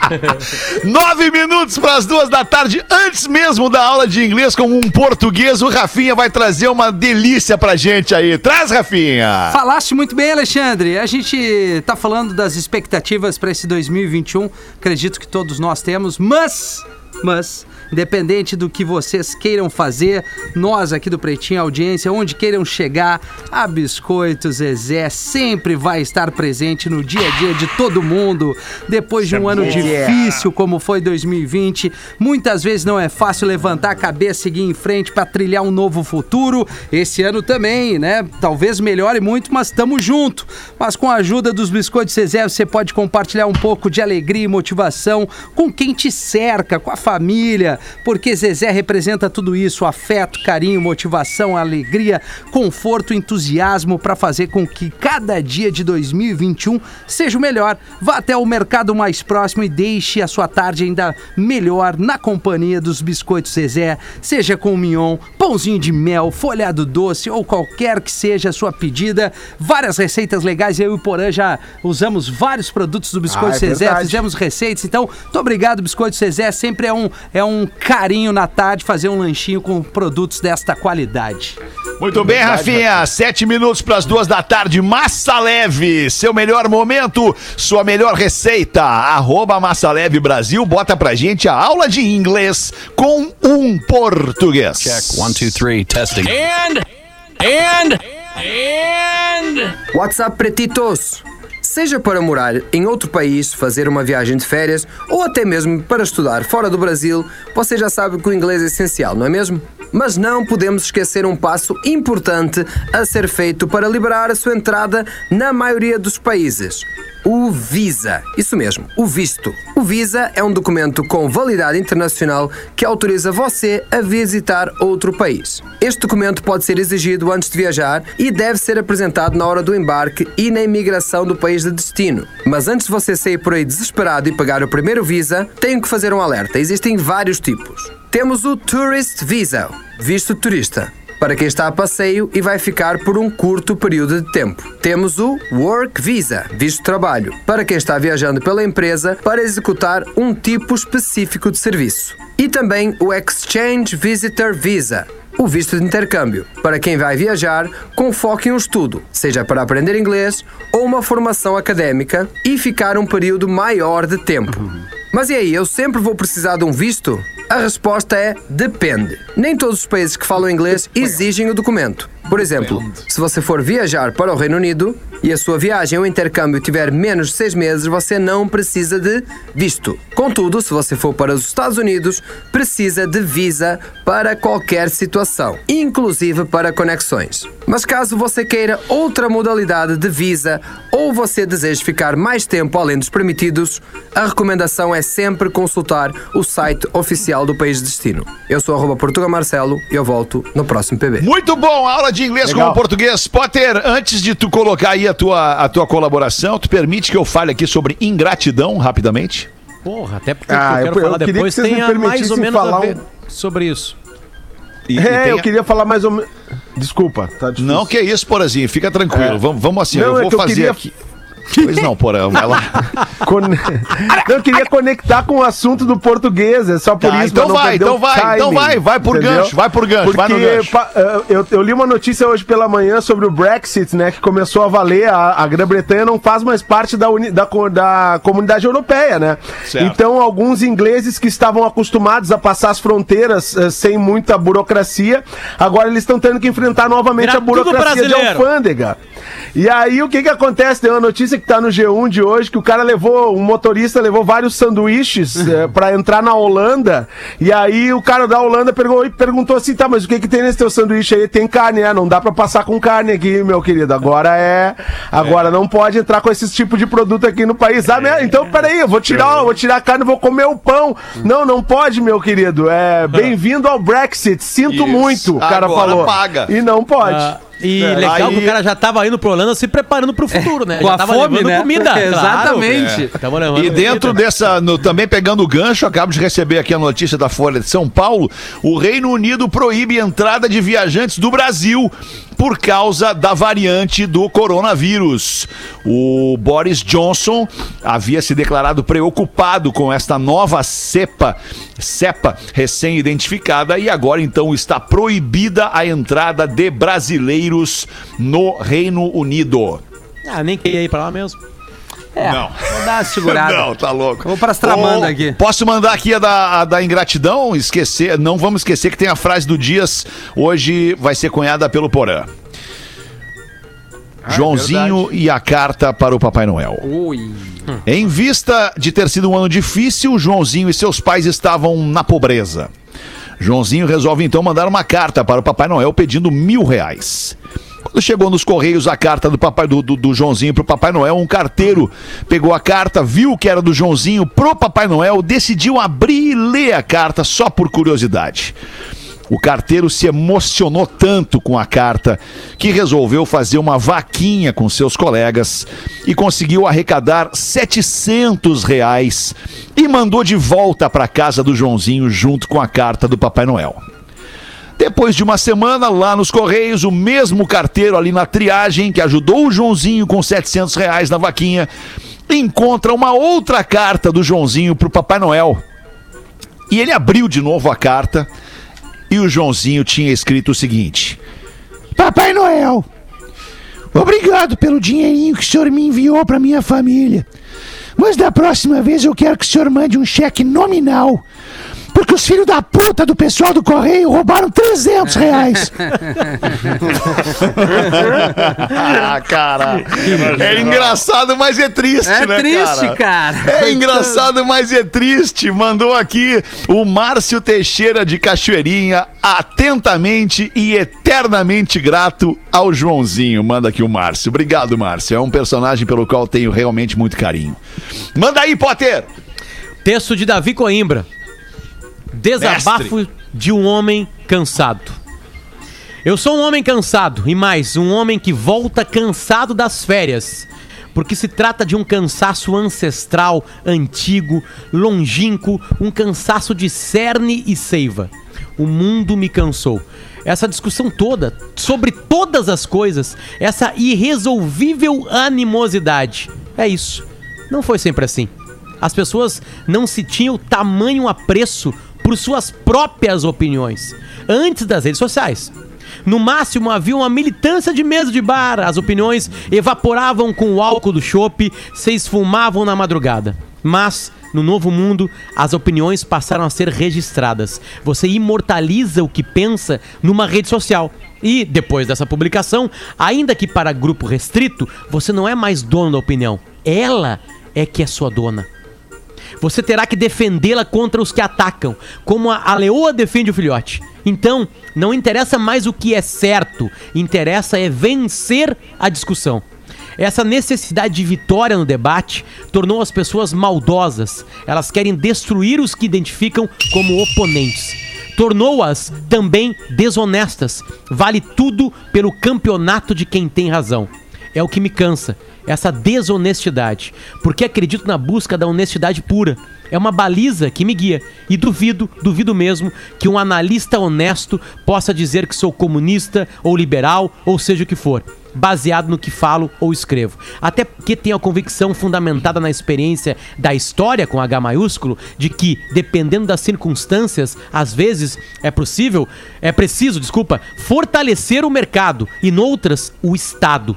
Nove minutos para as duas da tarde, antes mesmo da aula de inglês com um português, o Rafinha vai trazer uma delícia pra gente aí. Traz, Rafinha! Falaste muito bem, Alexandre. A gente tá falando das expectativas para esse 2021. Acredito que todos nós temos, mas, mas, independente do que vocês queiram fazer, nós aqui do Pretinho Audiência, onde queiram chegar, a Biscoito Zezé sempre vai estar presente no dia a dia de todo mundo. Depois de um ano difícil como foi 2020, muitas vezes não é fácil levantar a cabeça e seguir em frente para trilhar um novo futuro. Esse ano também, né? Talvez melhore muito, mas estamos junto. Mas com a ajuda dos Biscoitos Zezé, você pode compartilhar um pouco de alegria e motivação com quem te cerca, com a família porque Zezé representa tudo isso: afeto, carinho, motivação, alegria, conforto, entusiasmo para fazer com que cada dia de 2021 seja o melhor. Vá até o mercado mais próximo e deixe a sua tarde ainda melhor na companhia dos biscoitos Zezé, seja com mignon, pãozinho de mel, folhado doce ou qualquer que seja a sua pedida. Várias receitas legais. Eu e o Porã já usamos vários produtos do Biscoito Ah, é Zezé, verdade. fizemos receitas. Então, muito obrigado, Biscoito Zezé. Sempre é um, é um carinho na tarde fazer um lanchinho com produtos desta qualidade. Muito bem, Rafinha. Sete minutos para as duas da tarde. Massa Leve, seu melhor momento, sua melhor receita. Arroba Massa Leve Brasil. Bota pra gente a aula de inglês com um português. Check one, two, three, testing. WhatsApp pretitos! Seja para morar em outro país, fazer uma viagem de férias ou até mesmo para estudar fora do Brasil, você já sabe que o inglês é essencial, não é mesmo? Mas não podemos esquecer um passo importante a ser feito para liberar a sua entrada na maioria dos países. O Visa. Isso mesmo, o visto. O Visa é um documento com validade internacional que autoriza você a visitar outro país. Este documento pode ser exigido antes de viajar e deve ser apresentado na hora do embarque e na imigração do país de destino. Mas antes de você sair por aí desesperado e pagar o primeiro Visa, tenho que fazer um alerta. Existem vários tipos. Temos o Tourist Visa, visto turista para quem está a passeio e vai ficar por um curto período de tempo. Temos o Work Visa, visto de trabalho, para quem está viajando pela empresa para executar um tipo específico de serviço. E também o Exchange Visitor Visa, o visto de intercâmbio, para quem vai viajar com foco em um estudo, seja para aprender inglês ou uma formação académica e ficar um período maior de tempo. Mas e aí, eu sempre vou precisar de um visto? A resposta é depende. Nem todos os países que falam inglês exigem o documento. Por exemplo, se você for viajar para o Reino Unido e a sua viagem ou intercâmbio tiver menos de seis meses, você não precisa de visto. Contudo, se você for para os Estados Unidos, precisa de visa para qualquer situação, inclusive para conexões. Mas caso você queira outra modalidade de visa ou você deseje ficar mais tempo além dos permitidos, a recomendação é sempre consultar o site oficial do país de destino. Eu sou arroba Portuga Marcelo e eu volto no próximo PB. Muito bom, aula de inglês Legal. com o português. Potter, antes de tu colocar aí a tua, a tua colaboração, tu permite que eu fale aqui sobre ingratidão rapidamente? Porra, até porque Ah, eu eu- quero eu falar queria depois que vocês me tem a mais ou menos a falar ver um- sobre isso. E- e É, tem- eu queria falar mais ou menos. Desculpa, tá difícil. Não, que isso, Porazinho, fica tranquilo. É. Vamos, vamos assim, Não, eu é vou eu fazer queria- aqui. Pois não, Porã, vai lá. Con- Não, eu queria conectar com o assunto do português, é só por Tá, isso. então não vai, então vai, então timing, vai, vai por entendeu? gancho, vai por gancho, Porque vai no gancho. pa- eh, eu, eu li uma notícia hoje pela manhã sobre o Brexit, né, que começou a valer, a, a Grã-Bretanha não faz mais parte da, uni- da, da comunidade europeia, né? Certo. Então, alguns ingleses que estavam acostumados a passar as fronteiras eh, sem muita burocracia, agora eles estão tendo que enfrentar novamente Virar a burocracia de alfândega. E aí, o que que acontece? Tem uma notícia que tá no G1 de hoje que o cara levou, um motorista levou vários sanduíches eh, pra entrar na Holanda. E aí, o cara da Holanda perguntou, perguntou assim: tá, mas o que que tem nesse teu sanduíche aí? Tem carne, né? Não dá pra passar com carne aqui, meu querido. Agora é. Agora não pode entrar com esse tipo de produto aqui no país. Ah, né? então peraí, eu vou tirar, eu vou tirar a carne vou comer o pão. Não, não pode, meu querido. É bem-vindo ao Brexit. Sinto Isso. muito, o cara Agora falou. paga. E não pode. Ah, e É, legal aí- que o cara já tava indo pro Holanda se preparando pro futuro, né? Com já a tava fome, levando né? comida. claro. Exatamente. É. E dentro comida. dessa, no- também pegando o gancho, acabo de receber aqui a notícia da Folha de São Paulo. O Reino Unido proíbe entrada de viajantes do Brasil por causa da variante do coronavírus. O Boris Johnson havia se declarado preocupado com esta nova cepa, cepa recém-identificada e agora então está proibida a entrada de brasileiros no Reino Unido. Ah, nem queria ir pra lá mesmo. É, Não. vou dar uma segurada. Não, tá louco. Vou pras tramandas Ô, aqui. Posso mandar aqui a da, a da ingratidão? Esquecer, não vamos esquecer que tem a frase do Dias, hoje vai ser cunhada pelo Porã. Joãozinho e a carta para o Papai Noel. Ui. Em vista de ter sido um ano difícil, Joãozinho e seus pais estavam na pobreza. Joãozinho resolve então mandar uma carta para o Papai Noel pedindo mil reais. Quando chegou nos Correios a carta do papai do, do, do Joãozinho pro Papai Noel, um carteiro pegou a carta, viu que era do Joãozinho pro Papai Noel, decidiu abrir e ler a carta só por curiosidade. O carteiro se emocionou tanto com a carta que resolveu fazer uma vaquinha com seus colegas e conseguiu arrecadar 700 reais e mandou de volta para casa do Joãozinho junto com a carta do Papai Noel. Depois de uma semana lá nos Correios, o mesmo carteiro ali na triagem que ajudou o Joãozinho com 700 reais na vaquinha encontra uma outra carta do Joãozinho pro Papai Noel. E ele abriu de novo a carta e o Joãozinho tinha escrito o seguinte: Papai Noel, obrigado pelo dinheirinho que o senhor me enviou para minha família. Mas da próxima vez eu quero que o senhor mande um cheque nominal. Porque os filhos da puta do pessoal do correio roubaram 300 reais. ah, cara. É engraçado, mas é triste, É né, triste, cara. É engraçado, mas é triste. Mandou aqui o Márcio Teixeira de Cachoeirinha, atentamente e eternamente grato ao Joãozinho. Manda aqui o Márcio. Obrigado, Márcio. É um personagem pelo qual tenho realmente muito carinho. Manda aí, Potter. Texto de Davi Coimbra. Desabafo de um homem cansado. Eu sou um homem cansado, e mais, um homem que volta cansado das férias. Porque se trata de um cansaço ancestral, antigo, longínquo, um cansaço de cerne e seiva. O mundo me cansou. Essa discussão toda, sobre todas as coisas, essa irresolvível animosidade. É isso. Não foi sempre assim. As pessoas não se tinham tamanho apreço por suas próprias opiniões antes das redes sociais. No máximo havia uma militância de mesa de bar, as opiniões evaporavam com o álcool do chopp, se esfumavam na madrugada. Mas no novo mundo, as opiniões passaram a ser registradas. Você imortaliza o que pensa numa rede social. E, depois dessa publicação, ainda que para grupo restrito, você não é mais dono da opinião. Ela é que é sua dona. Você terá que defendê-la contra os que atacam, como a, a leoa defende o filhote. Então, não interessa mais o que é certo, interessa é vencer a discussão. Essa necessidade de vitória no debate tornou as pessoas maldosas. Elas querem destruir os que identificam como oponentes. Tornou-as também desonestas. Vale tudo pelo campeonato de quem tem razão. É o que me cansa essa desonestidade, porque acredito na busca da honestidade pura. É uma baliza que me guia. E duvido, duvido mesmo, que um analista honesto possa dizer que sou comunista ou liberal, ou seja o que for, baseado no que falo ou escrevo. Até porque tenho a convicção fundamentada na experiência da história com H maiúsculo, de que, dependendo das circunstâncias, às vezes é possível, é preciso, desculpa, fortalecer o mercado e, noutras, o Estado.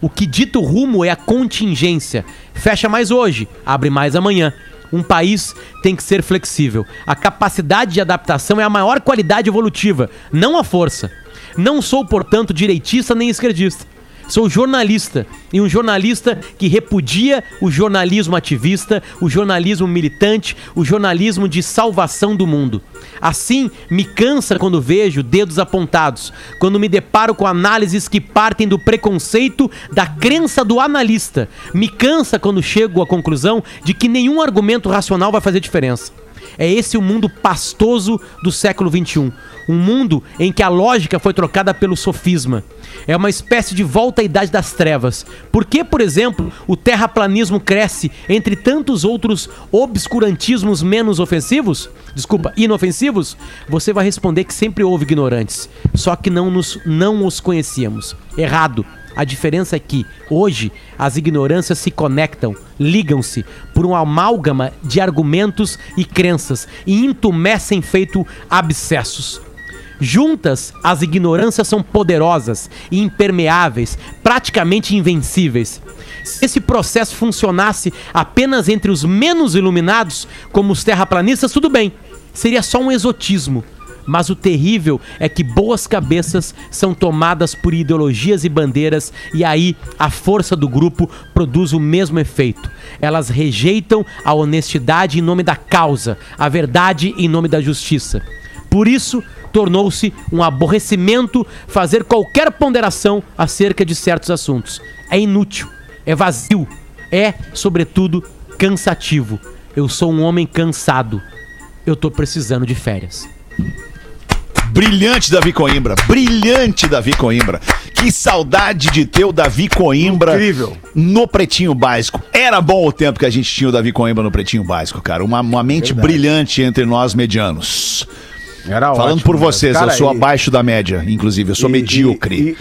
O que dita o rumo é a contingência. Fecha mais hoje, abre mais amanhã. Um país tem que ser flexível. A capacidade de adaptação é a maior qualidade evolutiva, não a força. Não sou, portanto, direitista nem esquerdista. Sou jornalista e um jornalista que repudia o jornalismo ativista, o jornalismo militante, o jornalismo de salvação do mundo. Assim, me cansa quando vejo dedos apontados, quando me deparo com análises que partem do preconceito da crença do analista. Me cansa quando chego à conclusão de que nenhum argumento racional vai fazer diferença. É esse o mundo pastoso do século XXI. Um mundo em que a lógica foi trocada pelo sofisma. É uma espécie de volta à idade das trevas. Por que, por exemplo, o terraplanismo cresce entre tantos outros obscurantismos menos ofensivos? Desculpa, inofensivos? Você vai responder que sempre houve ignorantes, só que não, nos, não os conhecíamos. Errado. A diferença é que, hoje, as ignorâncias se conectam, ligam-se por um amálgama de argumentos e crenças e entumecem feito abscessos. Juntas, as ignorâncias são poderosas e impermeáveis, praticamente invencíveis. Se esse processo funcionasse apenas entre os menos iluminados, como os terraplanistas, tudo bem, seria só um exotismo. Mas o terrível é que boas cabeças são tomadas por ideologias e bandeiras, e aí a força do grupo produz o mesmo efeito. Elas rejeitam a honestidade em nome da causa, a verdade em nome da justiça. Por isso, tornou-se um aborrecimento fazer qualquer ponderação acerca de certos assuntos. É inútil, é vazio, é, sobretudo, cansativo. Eu sou um homem cansado. Eu tô precisando de férias. Brilhante Davi Coimbra. Brilhante Davi Coimbra. Que saudade de ter o Davi Coimbra Incrível. no Pretinho Básico. Era bom o tempo que a gente tinha o Davi Coimbra no Pretinho Básico, cara. Uma, uma mente brilhante entre nós medianos. Era Falando ótimo, por vocês, Cara, eu sou e- abaixo da média, inclusive. Eu sou e- medíocre. e-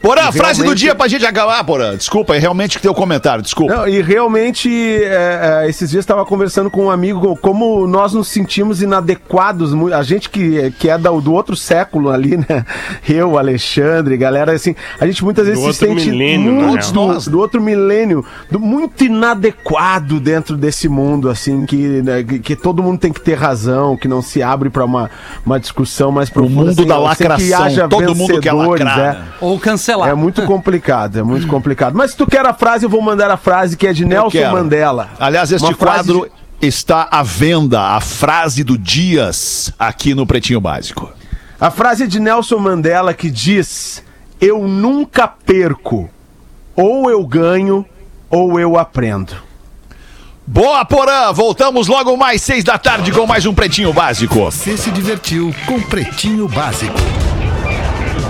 Porã, e frase do realmente- dia pra gente acabar, Porã. Desculpa, é realmente que teu comentário, desculpa. Não, e realmente, é, é, esses dias estava conversando com um amigo como nós nos sentimos inadequados. A gente que, que é do, do outro século ali, né? Eu, Alexandre, galera, assim, a gente muitas vezes Do se sente milênio, muito do, do outro milênio, do, muito inadequado dentro desse mundo, assim, que, né, que, que todo mundo tem que ter razão, que não se abre para uma, uma discussão mais profunda. mundo da sem- sem lacração, todo mundo quer lacrar, é. né? Ou cancelar. É muito complicado, é muito complicado. Mas se tu quer a frase, eu vou mandar a frase que é de Nelson. Mandela. Aliás, este Uma quadro está à venda, a frase do Dias, aqui no Pretinho Básico. A frase é de Nelson Mandela que diz: Eu nunca perco. Ou eu ganho, ou eu aprendo. Boa, Porã! Voltamos logo mais seis da tarde com mais um Pretinho Básico. Você se divertiu com Pretinho Básico.